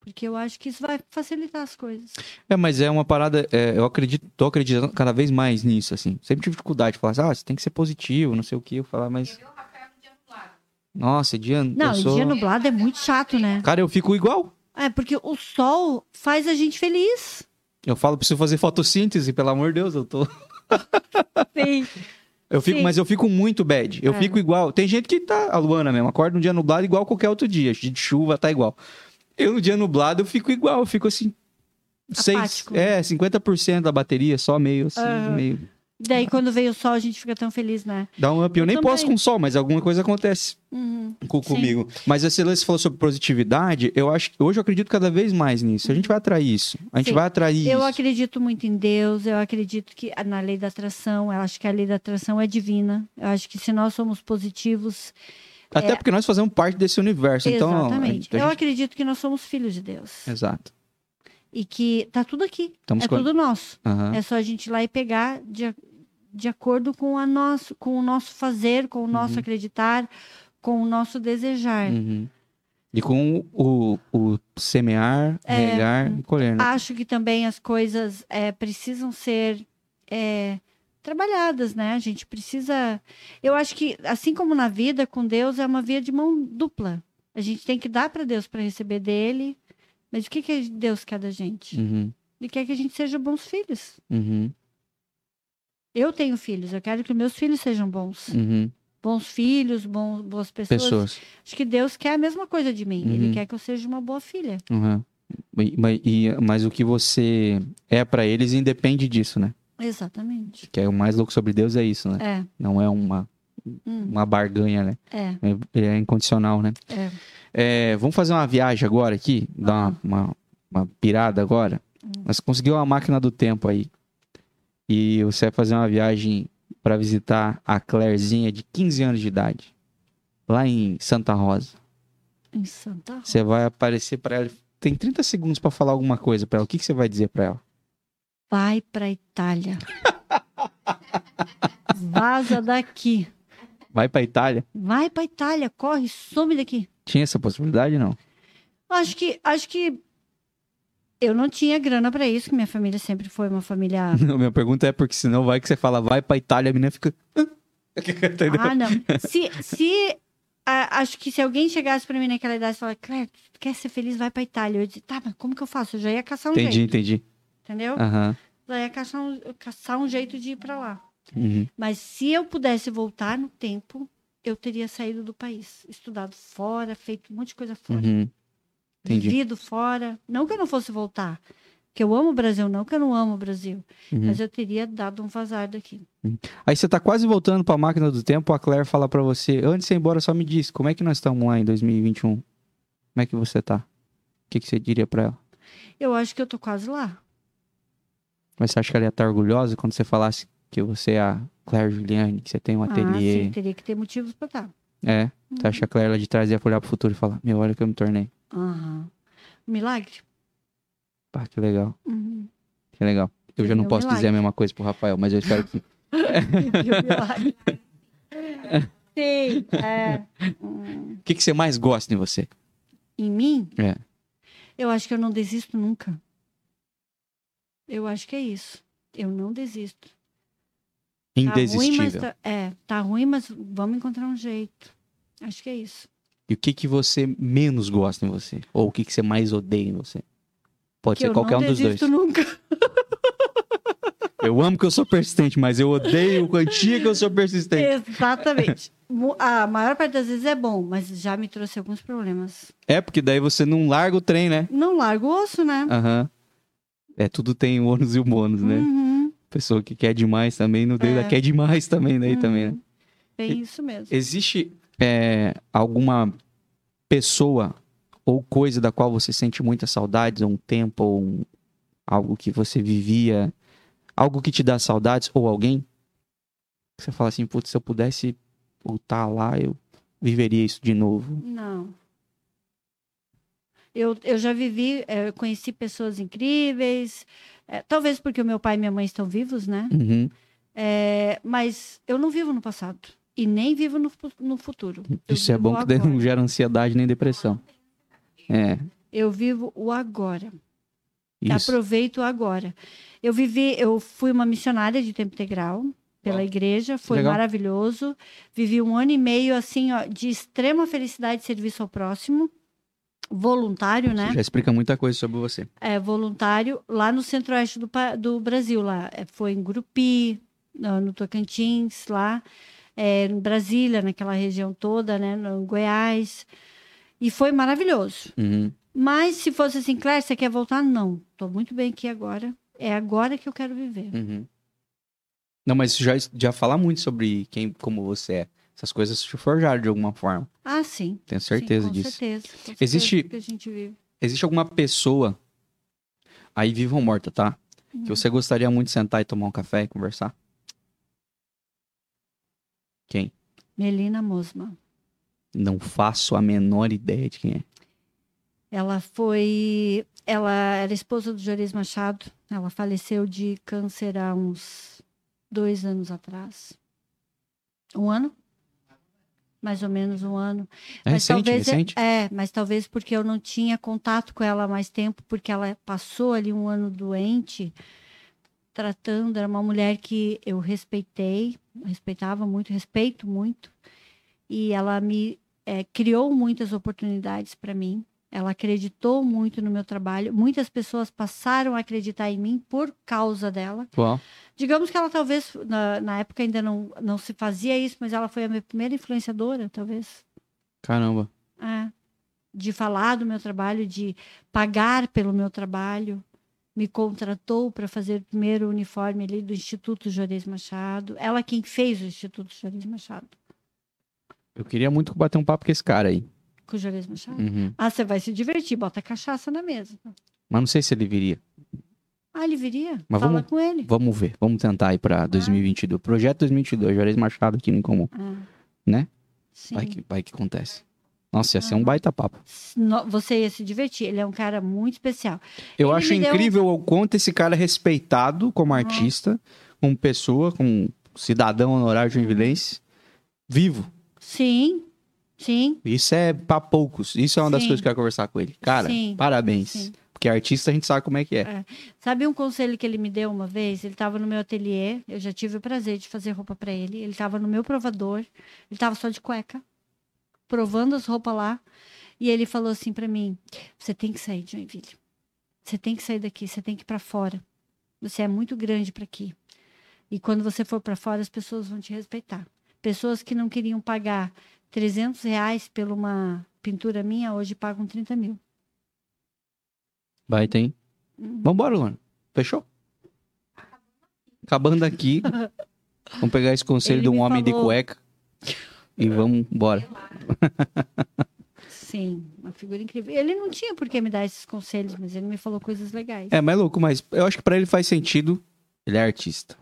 Porque eu acho que isso vai facilitar as coisas. É, mas é uma parada, é, eu acredito, tô acreditando cada vez mais nisso, assim. Sempre tive dificuldade de falar assim, ah, você tem que ser positivo, não sei o que, eu falar, mas... Eu, Rafael, no dia nublado. Nossa, dia, Não, sou... dia nublado é muito chato, né? Cara, eu fico igual. É, porque o sol faz a gente feliz. Eu falo, preciso fazer fotossíntese, pelo amor de Deus, eu tô... Sim. Eu fico, Sim. mas eu fico muito bad. Eu É. fico igual. Tem gente que tá, a Luana mesmo, acorda um dia nublado igual qualquer outro dia. De chuva, tá igual. Eu, no dia nublado, eu fico igual. Eu fico assim... Seis, Apático. é, 50% da bateria, só meio, assim, Aham. meio... Daí quando veio o sol a gente fica tão feliz, né? Dá um up. Eu, Eu nem também. posso com sol, mas alguma coisa acontece. Uhum. co- Sim. comigo. Mas esse lance falou sobre positividade, eu acho hoje eu acredito cada vez mais nisso. A gente vai atrair isso. A gente Sim. vai atrair Eu isso. acredito muito em Deus, eu acredito que na lei da atração, eu acho que a lei da atração é divina. Eu acho que se nós somos positivos, Até porque nós fazemos parte desse universo. Então, a exatamente. gente- a Eu gente- acredito que nós somos filhos de Deus. Exato. E que tá tudo aqui. Estamos é com- tudo nosso. Aham. É só a gente ir lá e pegar de, a- de acordo com, a nosso, com o nosso fazer, com o nosso Uhum. acreditar, com o nosso desejar. Uhum. E com o, o semear, É. regar e colher, né? Acho que também as coisas é, precisam ser é, trabalhadas, né? A gente precisa. Eu acho que, assim como na vida, com Deus é uma via de mão dupla. A gente tem que dar para Deus para receber dele. Mas o que, que Deus quer da gente? Uhum. Ele quer que a gente seja bons filhos. Uhum. Eu tenho filhos, eu quero que meus filhos sejam bons. Uhum. Bons filhos, bons, boas pessoas. Pessoas. Acho que Deus quer a mesma coisa de mim. Uhum. Ele quer que eu seja uma boa filha. Uhum. E- Mas, e- mas o que você é pra eles independe disso, né? Exatamente. Que é o mais louco sobre Deus é isso, né? É, Não é uma, Hum. uma barganha, né? é, É, é incondicional, né? é. É, vamos fazer uma viagem agora aqui, dar uma, uma, uma pirada agora. Nós conseguimos uma máquina do tempo aí. E você vai fazer uma viagem pra visitar a Clairezinha de 15 anos de idade. Lá em Santa Rosa. Em Santa Rosa. Você vai aparecer pra ela. Tem 30 segundos pra falar alguma coisa pra ela. O que, que você vai dizer pra ela? Vai pra Itália. Vaza daqui. Vai pra Itália? Vai pra Itália, corre, some daqui. Tinha essa possibilidade, não? Acho que, acho que eu não tinha grana pra isso, que minha família sempre foi uma família. Não, minha pergunta é porque senão vai que você fala vai pra Itália, a menina fica. Ah, não. Se, se a- acho que se alguém chegasse pra mim naquela idade e falasse, Claire, tu quer ser feliz, vai pra Itália. Eu disse, tá, mas como que eu faço? Eu já ia caçar um entendi, jeito. entendi. Entendeu? Aham. Já ia caçar um, caçar um jeito de ir pra lá. Uhum. Mas se eu pudesse voltar no tempo, eu teria saído do país, estudado fora, feito um monte de coisa fora, Uhum. Entendi. vivido fora. Não que eu não fosse voltar, que eu amo o Brasil, não que eu não amo o Brasil, Uhum. mas eu teria dado um vazar daqui. Aí você tá quase voltando pra máquina do tempo, a Claire fala pra você, antes de ir embora, só me diz, como é que nós estamos lá em 2021? Como é que você tá? O que, que você diria pra ela? Eu acho que eu tô quase lá. Mas você acha que ela ia estar orgulhosa quando você falasse que você é a Claire Juliane, que você tem um Ah, ateliê? sim, teria que ter motivos para estar. É. Tu acha que a Claire lá de trás ia olhar pro futuro e falar, meu, olha o que eu me tornei. Aham. Milagre. Pá, que legal, Uhum. que legal. Eu já não posso dizer a Milagre. mesma coisa pro Rafael, mas eu espero que. Milagre. Sim, é. O que, que você mais gosta em você? Em mim? É. Eu acho que eu não desisto nunca. Eu acho que é isso. Eu não desisto. Tá ruim, mas Indesistível. tá, é, tá ruim, mas vamos encontrar um jeito. Acho que é isso. E o que, que você menos gosta em você? Ou o que, que você mais odeia em você? Pode que ser eu qualquer um dos dois. desisto nunca. Eu amo que eu sou persistente, mas eu odeio quantia que eu sou persistente. Exatamente. A maior parte das vezes é bom, mas já me trouxe alguns problemas. É, porque daí você não larga o trem, né? Não largo o osso, né? Aham. É, tudo tem o ônus e o bônus, né? Uhum. Pessoa que quer demais também, no dedo É. quer demais também, daí Uhum. também, né? Bem isso mesmo. Existe é, alguma pessoa ou coisa da qual você sente muitas saudades, ou um tempo, ou um- algo que você vivia, algo que te dá saudades, ou alguém? Você fala assim, putz, se eu pudesse voltar lá, eu viveria isso de novo. Não. Eu, eu já vivi, eh, eu conheci pessoas incríveis, eh, talvez porque o meu pai e minha mãe estão vivos, né? Uhum. Eh, mas eu não vivo no passado e nem vivo no, no futuro. Eu Isso é bom que agora. não gera ansiedade nem depressão. É, Eu vivo o agora. isso. Aproveito o agora. Eu vivi, eu fui uma missionária de tempo integral pela Ó, igreja, foi legal. maravilhoso. Vivi um ano e meio assim, ó, de extrema felicidade e serviço ao próximo, voluntário, né? Isso Já explica muita coisa sobre você. é, voluntário lá no centro-oeste do, do Brasil. Lá. É, Foi em Grupi, no Tocantins, lá, é, em Brasília, naquela região toda, né, no Goiás. E foi maravilhoso. Uhum. Mas se fosse assim, Claire, você quer voltar? Não. Estou muito bem aqui agora. É agora que eu quero viver. Uhum. Não, mas já, já falar muito sobre quem, como você é. Essas coisas te forjaram de alguma forma. Ah, sim. Tenho certeza sim, com disso. Certeza, com certeza Existe- que a gente vive. Existe alguma pessoa, aí viva ou morta, tá? Hum. Que você gostaria muito de sentar e tomar um café e conversar? Quem? Melina Mosma. Não faço a menor ideia de quem é. Ela foi. Ela era esposa do Juarez Machado. Ela faleceu de câncer há uns dois anos atrás. Um ano? Mais ou menos um ano. É Mas recente, talvez recente. É, mas talvez porque eu não tinha contato com ela há mais tempo, porque ela passou ali um ano doente, tratando. Era uma mulher que eu respeitei, respeitava muito, respeito muito. E ela me eh, criou muitas oportunidades para mim. Ela acreditou muito no meu trabalho. Muitas pessoas passaram a acreditar em mim por causa dela. Uau. Digamos que ela talvez, na, na época ainda não, não se fazia isso, mas ela foi a minha primeira influenciadora, talvez. Caramba. É. De falar do meu trabalho, de pagar pelo meu trabalho. Me contratou para fazer o primeiro uniforme ali do Instituto Juarez Machado. Ela quem fez o Instituto Juarez Machado. Eu queria muito bater um papo com esse cara aí. Com o Juarez Machado. Uhum. Ah, você vai se divertir, bota cachaça na mesa. Mas não sei se ele viria. Ah, ele viria? Mas Fala vamos- com ele. Vamos ver. Vamos tentar ir pra 2022. Projeto 2022. Juarez Machado aqui no Incomum. Ah. Né? Sim. Vai que, vai que acontece. Nossa, ia ser um baita papo. Você ia se divertir. Ele é um cara muito especial. Eu Ele acho deu- incrível o quanto esse cara é respeitado como artista, como pessoa, como cidadão honorário joinvilense, vivo. Sim, sim. Isso é pra poucos. Isso é uma das Sim. coisas que eu quero conversar com ele. Cara, Sim, parabéns. sim. Porque artista a gente sabe como é que é. É. Sabe um conselho que ele me deu uma vez? Ele estava no meu ateliê, eu já tive o prazer de fazer roupa para ele. Ele estava no meu provador, ele estava só de cueca, provando as roupas lá. E ele falou assim para mim: Você tem que sair de Joinville. Você tem que sair daqui, você tem que ir para fora. Você é muito grande para aqui. E quando você for para fora, as pessoas vão te respeitar. Pessoas que não queriam pagar 300 reais por uma pintura minha, hoje pagam 30 mil. Vai, tem. Uhum. Vambora, Luana. Fechou? Acabando aqui. vamos pegar esse conselho Ele de um me homem de falou- cueca. E vamos embora. Sim, uma figura incrível. Ele não tinha por que me dar esses conselhos, mas ele me falou coisas legais. É, mas é louco, mas eu acho que pra ele faz sentido. Ele é artista.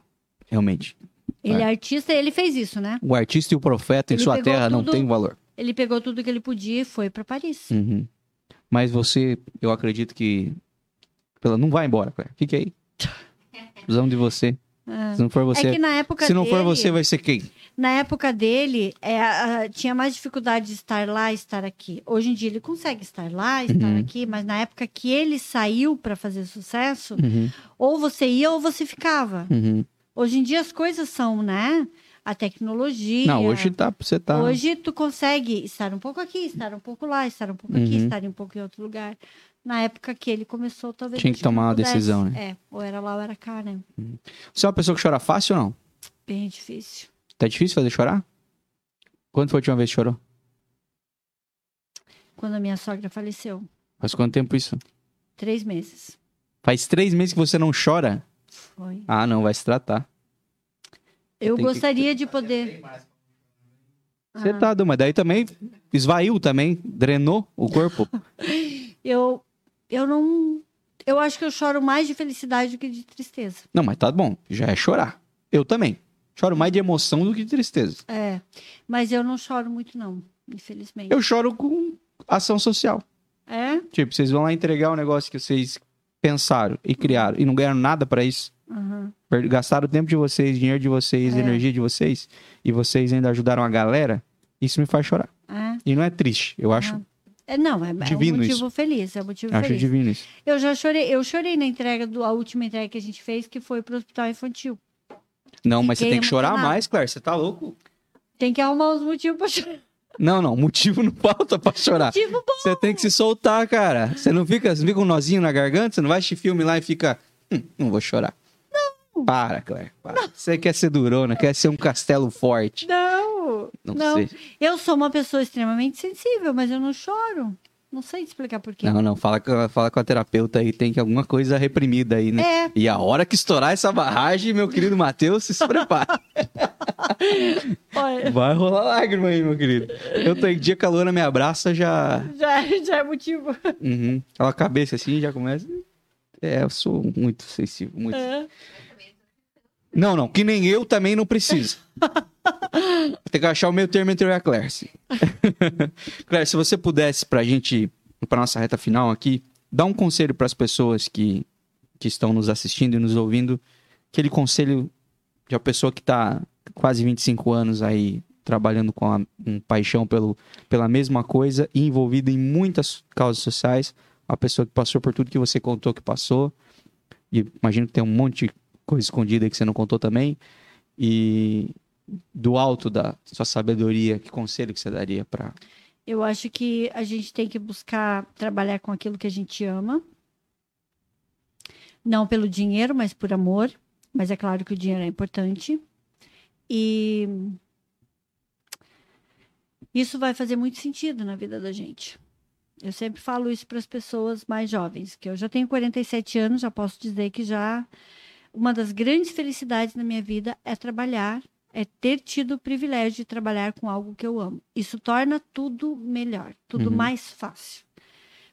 Realmente. Ele É. é artista, ele fez isso, né? O artista e o profeta em Ele sua terra não tudo- tem valor. Ele pegou tudo que ele podia e foi para Paris. Uhum. Mas você, eu acredito que. Não vai embora, Claire. Fique aí. Precisamos de você. É. Se não for você. É que na época se não for dele- você, vai ser quem? Na época dele, é, a- tinha mais dificuldade de estar lá e estar aqui. Hoje em dia ele consegue estar lá, estar Uhum. aqui, mas na época que ele saiu para fazer sucesso, Uhum, ou você ia ou você ficava. uhum. Hoje em dia as coisas são, né? A tecnologia. Não, hoje tá, você tá. Hoje tu consegue estar um pouco aqui, estar um pouco lá, estar um pouco aqui, Uhum. estar um pouco em outro lugar. Na época que ele começou, talvez. Tinha que tomar uma decisão, né? É, ou era lá ou era cá, né? Você é uma pessoa que chora fácil ou não? Bem difícil. Tá difícil fazer chorar? Quando foi a última vez que chorou? Quando a minha sogra faleceu, Faz quanto tempo isso? três meses. Faz três meses que você não chora? Foi. Ah, não, vai se tratar. Eu Tem que- gostaria de poder. Você Ah, tá, Du, mas daí também esvaiu também, drenou o corpo. Eu, eu não. Eu acho que eu choro mais de felicidade do que de tristeza. Não, mas tá bom, já é chorar. Eu também. Choro mais de emoção do que de tristeza. É. Mas eu não choro muito, não, infelizmente. Eu choro com ação social. É? Tipo, vocês vão lá entregar um negócio que vocês pensaram e criaram e não ganharam nada pra isso. Per- Gastaram o tempo de vocês, dinheiro de vocês, É. energia de vocês e vocês ainda ajudaram a galera. Isso me faz chorar. É. E não é triste. Eu acho, Aham. É, não, é, é um Divino motivo feliz, é um motivo acho feliz. divino isso. Eu já chorei, eu chorei na entrega do a última entrega que a gente fez, que foi pro hospital infantil. Não, mas você Fiquei tem que chorar mais, Claire. Você tá louco? Tem que arrumar os motivos pra chorar. Não, não. Motivo não falta pra chorar. Motivo bom. Você tem que se soltar, cara. Você não fica, você não fica um nozinho na garganta? Você não vai assistir filme lá e fica. "Hum, não vou chorar. Não. Para, Claire. Para. Você quer ser durona, quer ser um castelo forte. Não, Não, não. sei. Eu sou uma pessoa extremamente sensível, mas eu não choro. Não sei explicar por quê. Não, não. Fala com, fala com a terapeuta aí. Tem que alguma coisa reprimida aí, né? É, E a hora que estourar essa barragem, meu querido Matheus, se prepara. Vai rolar lágrima aí, meu querido. Eu tô em dia que a Luana me abraça, já. já, já é motivo. Uhum. Ela a cabeça assim, já começa. É, eu sou muito sensível. Muito. É. Não, não, que nem eu também não preciso. Tem que achar o meio termo entre eu e a Claire. Claire, se você pudesse, pra gente, pra nossa reta final aqui, dar um conselho pras pessoas que, que estão nos assistindo e nos ouvindo, aquele conselho de uma pessoa que tá quase 25 anos aí trabalhando com a, um paixão pelo, pela mesma coisa e envolvida em muitas causas sociais, uma pessoa que passou por tudo que você contou que passou, e imagino que tem um monte de coisa escondida que você não contou também, e do alto da sua sabedoria, que conselho que você daria para Eu acho que a gente tem que buscar trabalhar com aquilo que a gente ama. Não pelo dinheiro, mas por amor. Mas é claro que o dinheiro é importante. E isso vai fazer muito sentido na vida da gente. Eu sempre falo isso para as pessoas mais jovens, que eu já tenho 47 anos, já posso dizer que já uma das grandes felicidades na minha vida é trabalhar, é ter tido o privilégio de trabalhar com algo que eu amo. Isso torna tudo melhor, tudo Uhum. mais fácil.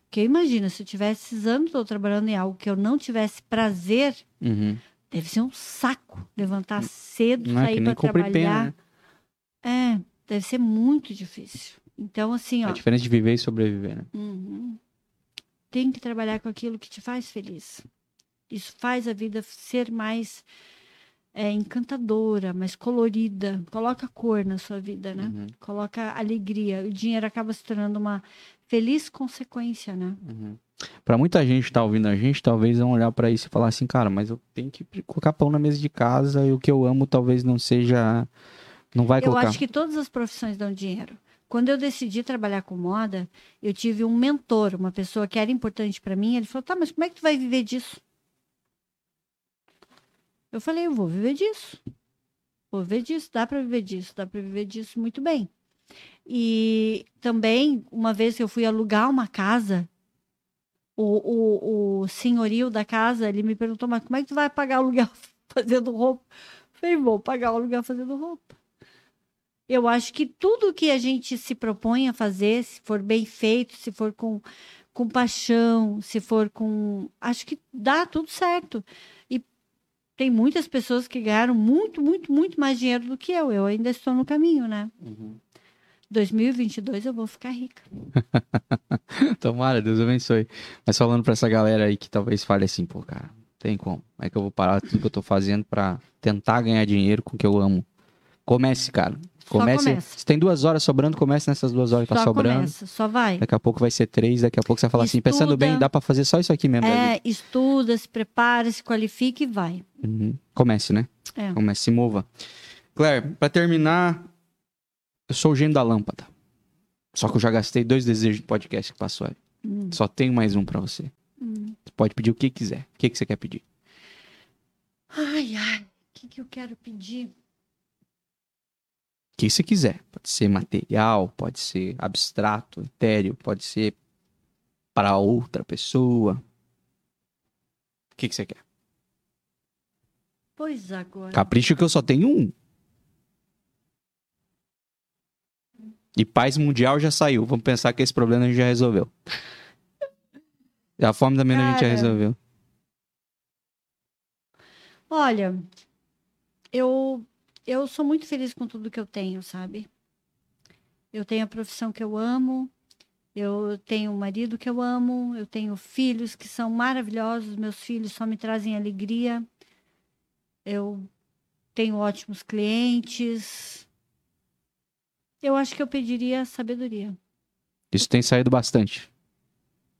Porque imagina, se eu tivesse esses anos todo trabalhando em algo que eu não tivesse prazer, Uhum. deve ser um saco levantar cedo, Não é sair para trabalhar. pena, né? É, deve ser muito difícil. Então, assim, ó, É diferente de viver e sobreviver, né? Uhum. Tem que trabalhar com aquilo que te faz feliz. Isso faz a vida ser mais é, encantadora, mais colorida. Coloca cor na sua vida, né? Uhum, Coloca alegria. O dinheiro acaba se tornando uma feliz consequência, né? uhum. Pra muita gente que tá ouvindo a gente, talvez vão olhar pra isso e falar assim, cara, mas eu tenho que colocar pão na mesa de casa e o que eu amo talvez não seja. Não vai Eu colocar. acho que todas as profissões dão dinheiro. Quando eu decidi trabalhar com moda, eu tive um mentor, uma pessoa que era importante para mim. Ele falou: tá, mas como é que tu vai viver disso? Eu falei: eu vou viver disso. Vou viver disso, dá para viver disso, dá para viver disso muito bem. E também, uma vez que eu fui alugar uma casa, o, o, o senhorio da casa, ele me perguntou: mas como é que tu vai pagar aluguel fazendo roupa? Eu falei: vou pagar o aluguel fazendo roupa. Eu acho que tudo que a gente se propõe a fazer, se for bem feito, se for com, com paixão, se for com. Acho que dá tudo certo. Tem muitas pessoas que ganharam muito, muito, muito mais dinheiro do que eu. Eu ainda estou no caminho, né? 2022 eu vou ficar rica. Tomara, Deus abençoe. Mas falando pra essa galera aí que talvez fale assim, pô, cara, tem como. Como é que eu vou parar tudo que eu tô fazendo pra tentar ganhar dinheiro com o que eu amo? Comece, cara. Comece. começa. Se tem duas horas sobrando, comece nessas duas horas que tá sobrando. começa, só vai. Daqui a pouco vai ser três, daqui a pouco você vai falar assim, pensando Estuda. bem, dá pra fazer só isso aqui mesmo. É, estuda, se prepara, se qualifica e vai. Uhum. Comece, né? É. Comece, se mova. Claire, pra terminar, eu sou o gênio da lâmpada. Só que eu já gastei dois desejos de podcast que passou aí. Hum, Só tenho mais um pra você. hum. Você pode pedir o que quiser. O que, que você quer pedir? Ai, ai, o que, que eu quero pedir? O que você quiser. Pode ser material, pode ser abstrato, etéreo, pode ser para outra pessoa. O que, que você quer? Pois agora. Capricho que eu só tenho um. E paz mundial já saiu. Vamos pensar que esse problema a gente já resolveu. A fome também a gente já Cara. resolveu. Olha, eu eu sou muito feliz com tudo que eu tenho, sabe? Eu tenho a profissão que eu amo, eu tenho um marido que eu amo, eu tenho filhos que são maravilhosos, meus filhos só me trazem alegria. Eu tenho ótimos clientes. Eu acho que eu pediria sabedoria. Isso tem saído bastante.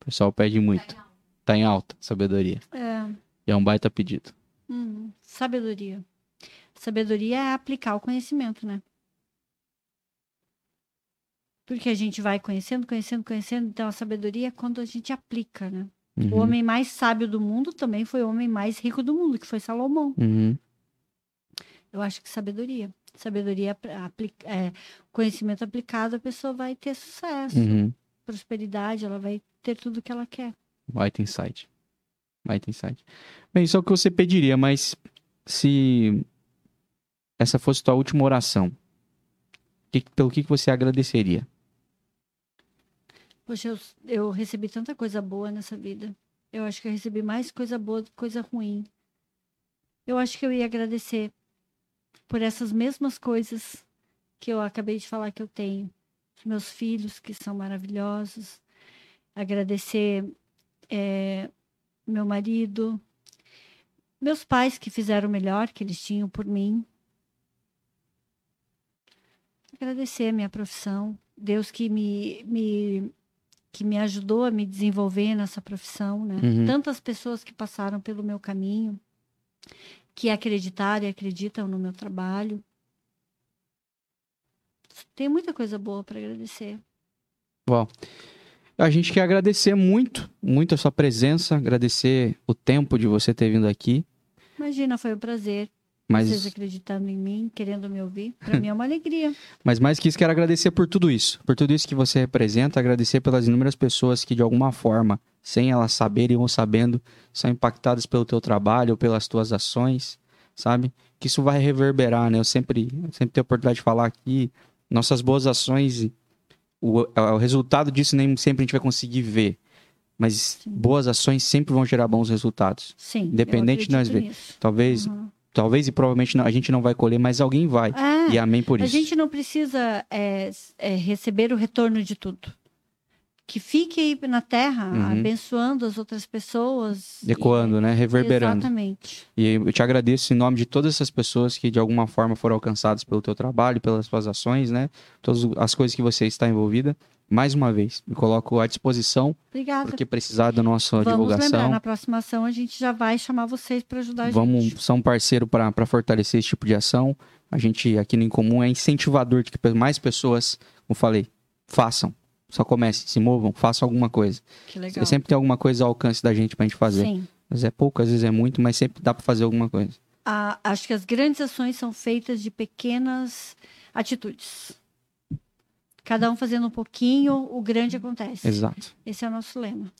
O pessoal pede muito. Tá em alta, sabedoria. É, E é um baita pedido. hum, sabedoria. Sabedoria é aplicar o conhecimento, né? Porque a gente vai conhecendo, conhecendo, conhecendo. Então, a sabedoria é quando a gente aplica, né? O Uhum. homem mais sábio do mundo também foi o homem mais rico do mundo, que foi Salomão. Uhum. Eu acho que sabedoria. Sabedoria, apl- apli- é, conhecimento aplicado, a pessoa vai ter sucesso, Uhum. prosperidade, ela vai ter tudo que ela quer. Baita insight. Baita insight. Bem, isso é o que você pediria, mas se essa fosse tua última oração, que- pelo que que você agradeceria? Poxa, eu, eu recebi tanta coisa boa nessa vida. Eu acho que eu recebi mais coisa boa do que coisa ruim. Eu acho que eu ia agradecer por essas mesmas coisas que eu acabei de falar que eu tenho. Meus filhos, que são maravilhosos. Agradecer eh, meu marido. Meus pais, que fizeram o melhor que eles tinham por mim. Agradecer a minha profissão. Deus que me, me que me ajudou a me desenvolver nessa profissão, né? Uhum. Tantas pessoas que passaram pelo meu caminho, que acreditaram e acreditam no meu trabalho. Tem muita coisa boa para agradecer. A gente quer agradecer muito, muito a sua presença, agradecer o tempo de você ter vindo aqui, Imagina, foi um prazer. Mas Vocês acreditando em mim, querendo me ouvir. Para mim é uma alegria. Mas mais que isso, quero agradecer por tudo isso. Por tudo isso que você representa, agradecer pelas inúmeras pessoas que, de alguma forma, sem elas saberem ou sabendo, são impactadas pelo teu trabalho ou pelas tuas ações, sabe? Que isso vai reverberar, né? Eu sempre, sempre tenho a oportunidade de falar aqui, nossas boas ações, o, o resultado disso nem sempre a gente vai conseguir ver. Mas Sim. boas ações sempre vão gerar bons resultados. Sim. Independente de nós ver. Talvez, Uhum. Talvez e provavelmente não- a gente não vai colher, mas alguém vai. É, E amém por a isso. gente não precisa é, é, receber o retorno de tudo. Que fique aí na terra, Uhum. abençoando as outras pessoas. e- Ecoando, né? Reverberando. Exatamente. E eu te agradeço em nome de todas essas pessoas que de alguma forma foram alcançadas pelo teu trabalho, pelas suas ações, né? Todas as coisas que você está envolvida. Mais uma vez, me coloco à disposição Obrigada. porque precisar da nossa Vamos lembrar, divulgação. na próxima ação a gente já vai chamar vocês para ajudar a Vamos gente. ser um parceiro para fortalecer esse tipo de ação. A gente aqui no Incomum é incentivador de que mais pessoas, como eu falei, façam. Só comecem, se movam, façam alguma coisa. Que legal. Sempre tem alguma coisa ao alcance da gente pra gente fazer. Sim. Às vezes é pouco, às vezes é muito, mas sempre dá pra fazer alguma coisa. A- acho que as grandes ações são feitas de pequenas atitudes. Cada um fazendo um pouquinho, o grande acontece. Exato. Esse é o nosso lema.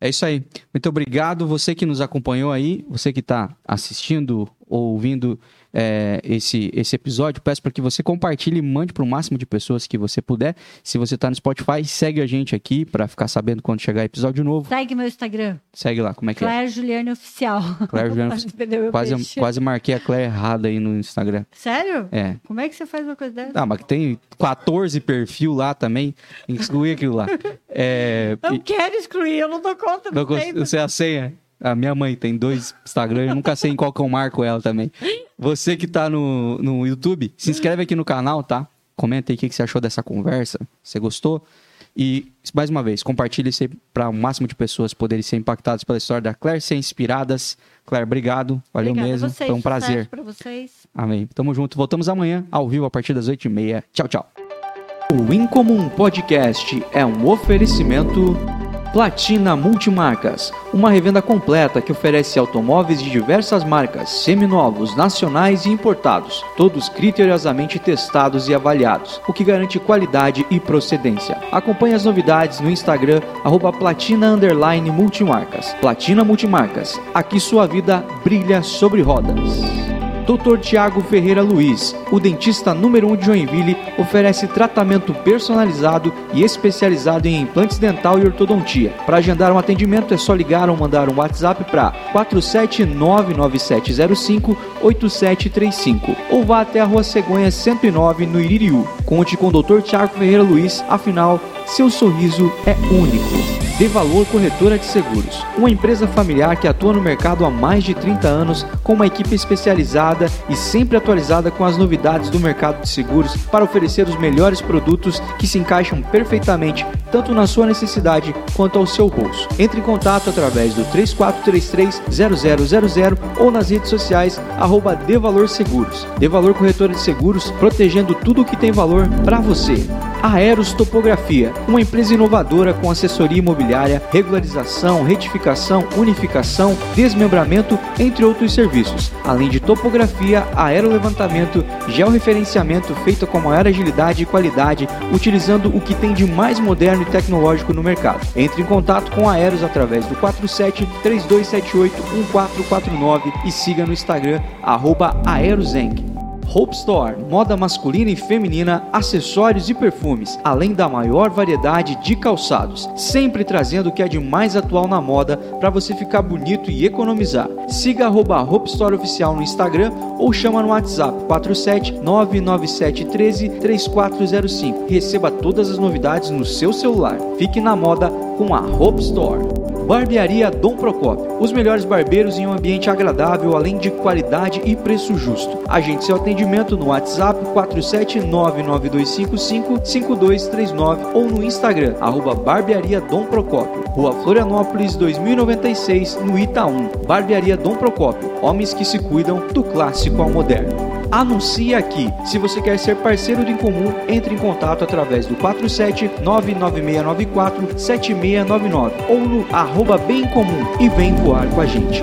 É isso aí. Muito obrigado você que nos acompanhou aí, você que está assistindo ouvindo é, esse, esse episódio, peço para que você compartilhe e mande para o máximo de pessoas que você puder. Se você está no Spotify, segue a gente aqui para ficar sabendo quando chegar episódio novo. Segue meu Instagram. Segue lá, como é que é? Claire Juliane Oficial. Claire Juliane meu Quase, peixe. quase marquei a Claire errada aí no Instagram. Sério? É. Como é que você faz uma coisa dessa? Ah, mas tem 14 perfil lá também. Excluir aquilo lá. É, Eu e- quero excluir, eu não dou conta. não Não cons- você é a senha? A minha mãe tem dois Instagram, eu nunca sei em qual que eu marco ela também. Você que tá no, no YouTube, se inscreve aqui no canal, tá? Comenta aí o que, que você achou dessa conversa. Você gostou? E, mais uma vez, compartilhe isso para o máximo de pessoas poderem ser impactadas pela história da Claire, ser inspiradas. Claire, obrigado. Valeu Obrigada mesmo. vocês, Foi um prazer. Pra vocês. Amém. Tamo junto. Voltamos amanhã, ao vivo, a partir das 8h30. Tchau, tchau. O Incomum Podcast é um oferecimento Platina Multimarcas, uma revenda completa que oferece automóveis de diversas marcas, seminovos, nacionais e importados, todos criteriosamente testados e avaliados, o que garante qualidade e procedência. Acompanhe as novidades no Instagram arroba Platina Multimarcas. Platina Multimarcas, aqui sua vida brilha sobre rodas. Dr. Tiago Ferreira Luiz, o dentista número 1 um de Joinville, oferece tratamento personalizado e especializado em implantes dental e ortodontia. Para agendar um atendimento é só ligar ou mandar um WhatsApp para 47997058735 ou vá até a Rua Cegonha 109 no Iririú. Conte com o Dr. Tiago Ferreira Luiz, afinal, seu sorriso é único. De Valor Corretora de Seguros, uma empresa familiar que atua no mercado há mais de 30 anos, com uma equipe especializada e sempre atualizada com as novidades do mercado de seguros para oferecer os melhores produtos que se encaixam perfeitamente tanto na sua necessidade quanto ao seu bolso. Entre em contato através do 3433-0000 ou nas redes sociais arroba De Valor Seguros. Corretora de Seguros, protegendo tudo o que tem valor para você. Aeros Topografia, uma empresa inovadora com assessoria imobiliária, regularização, retificação, unificação, desmembramento, entre outros serviços, além de topografia, aerolevantamento, georreferenciamento feito com maior agilidade e qualidade, utilizando o que tem de mais moderno e tecnológico no mercado. Entre em contato com a Aeros através do 47 3278 1449 e siga no Instagram arroba aerozenk. Hope Store, moda masculina e feminina, acessórios e perfumes, além da maior variedade de calçados, sempre trazendo o que é de mais atual na moda para você ficar bonito e economizar. Siga arroba Hope Store Oficial no Instagram ou chama no WhatsApp 47 99713 3405 e receba todas as novidades no seu celular. Fique na moda com a Hope Store. Barbearia Dom Procópio. Os melhores barbeiros em um ambiente agradável, além de qualidade e preço justo. Agende seu atendimento no WhatsApp 47992555239 ou no Instagram, arroba Barbearia Dom Procópio. Rua Florianópolis 2096, no Itaú. Barbearia Dom Procópio. Homens que se cuidam do clássico ao moderno. Anuncie aqui. Se você quer ser parceiro do Incomum, entre em contato através do 47 99694 7699 ou no arroba bem comum e vem voar com a gente.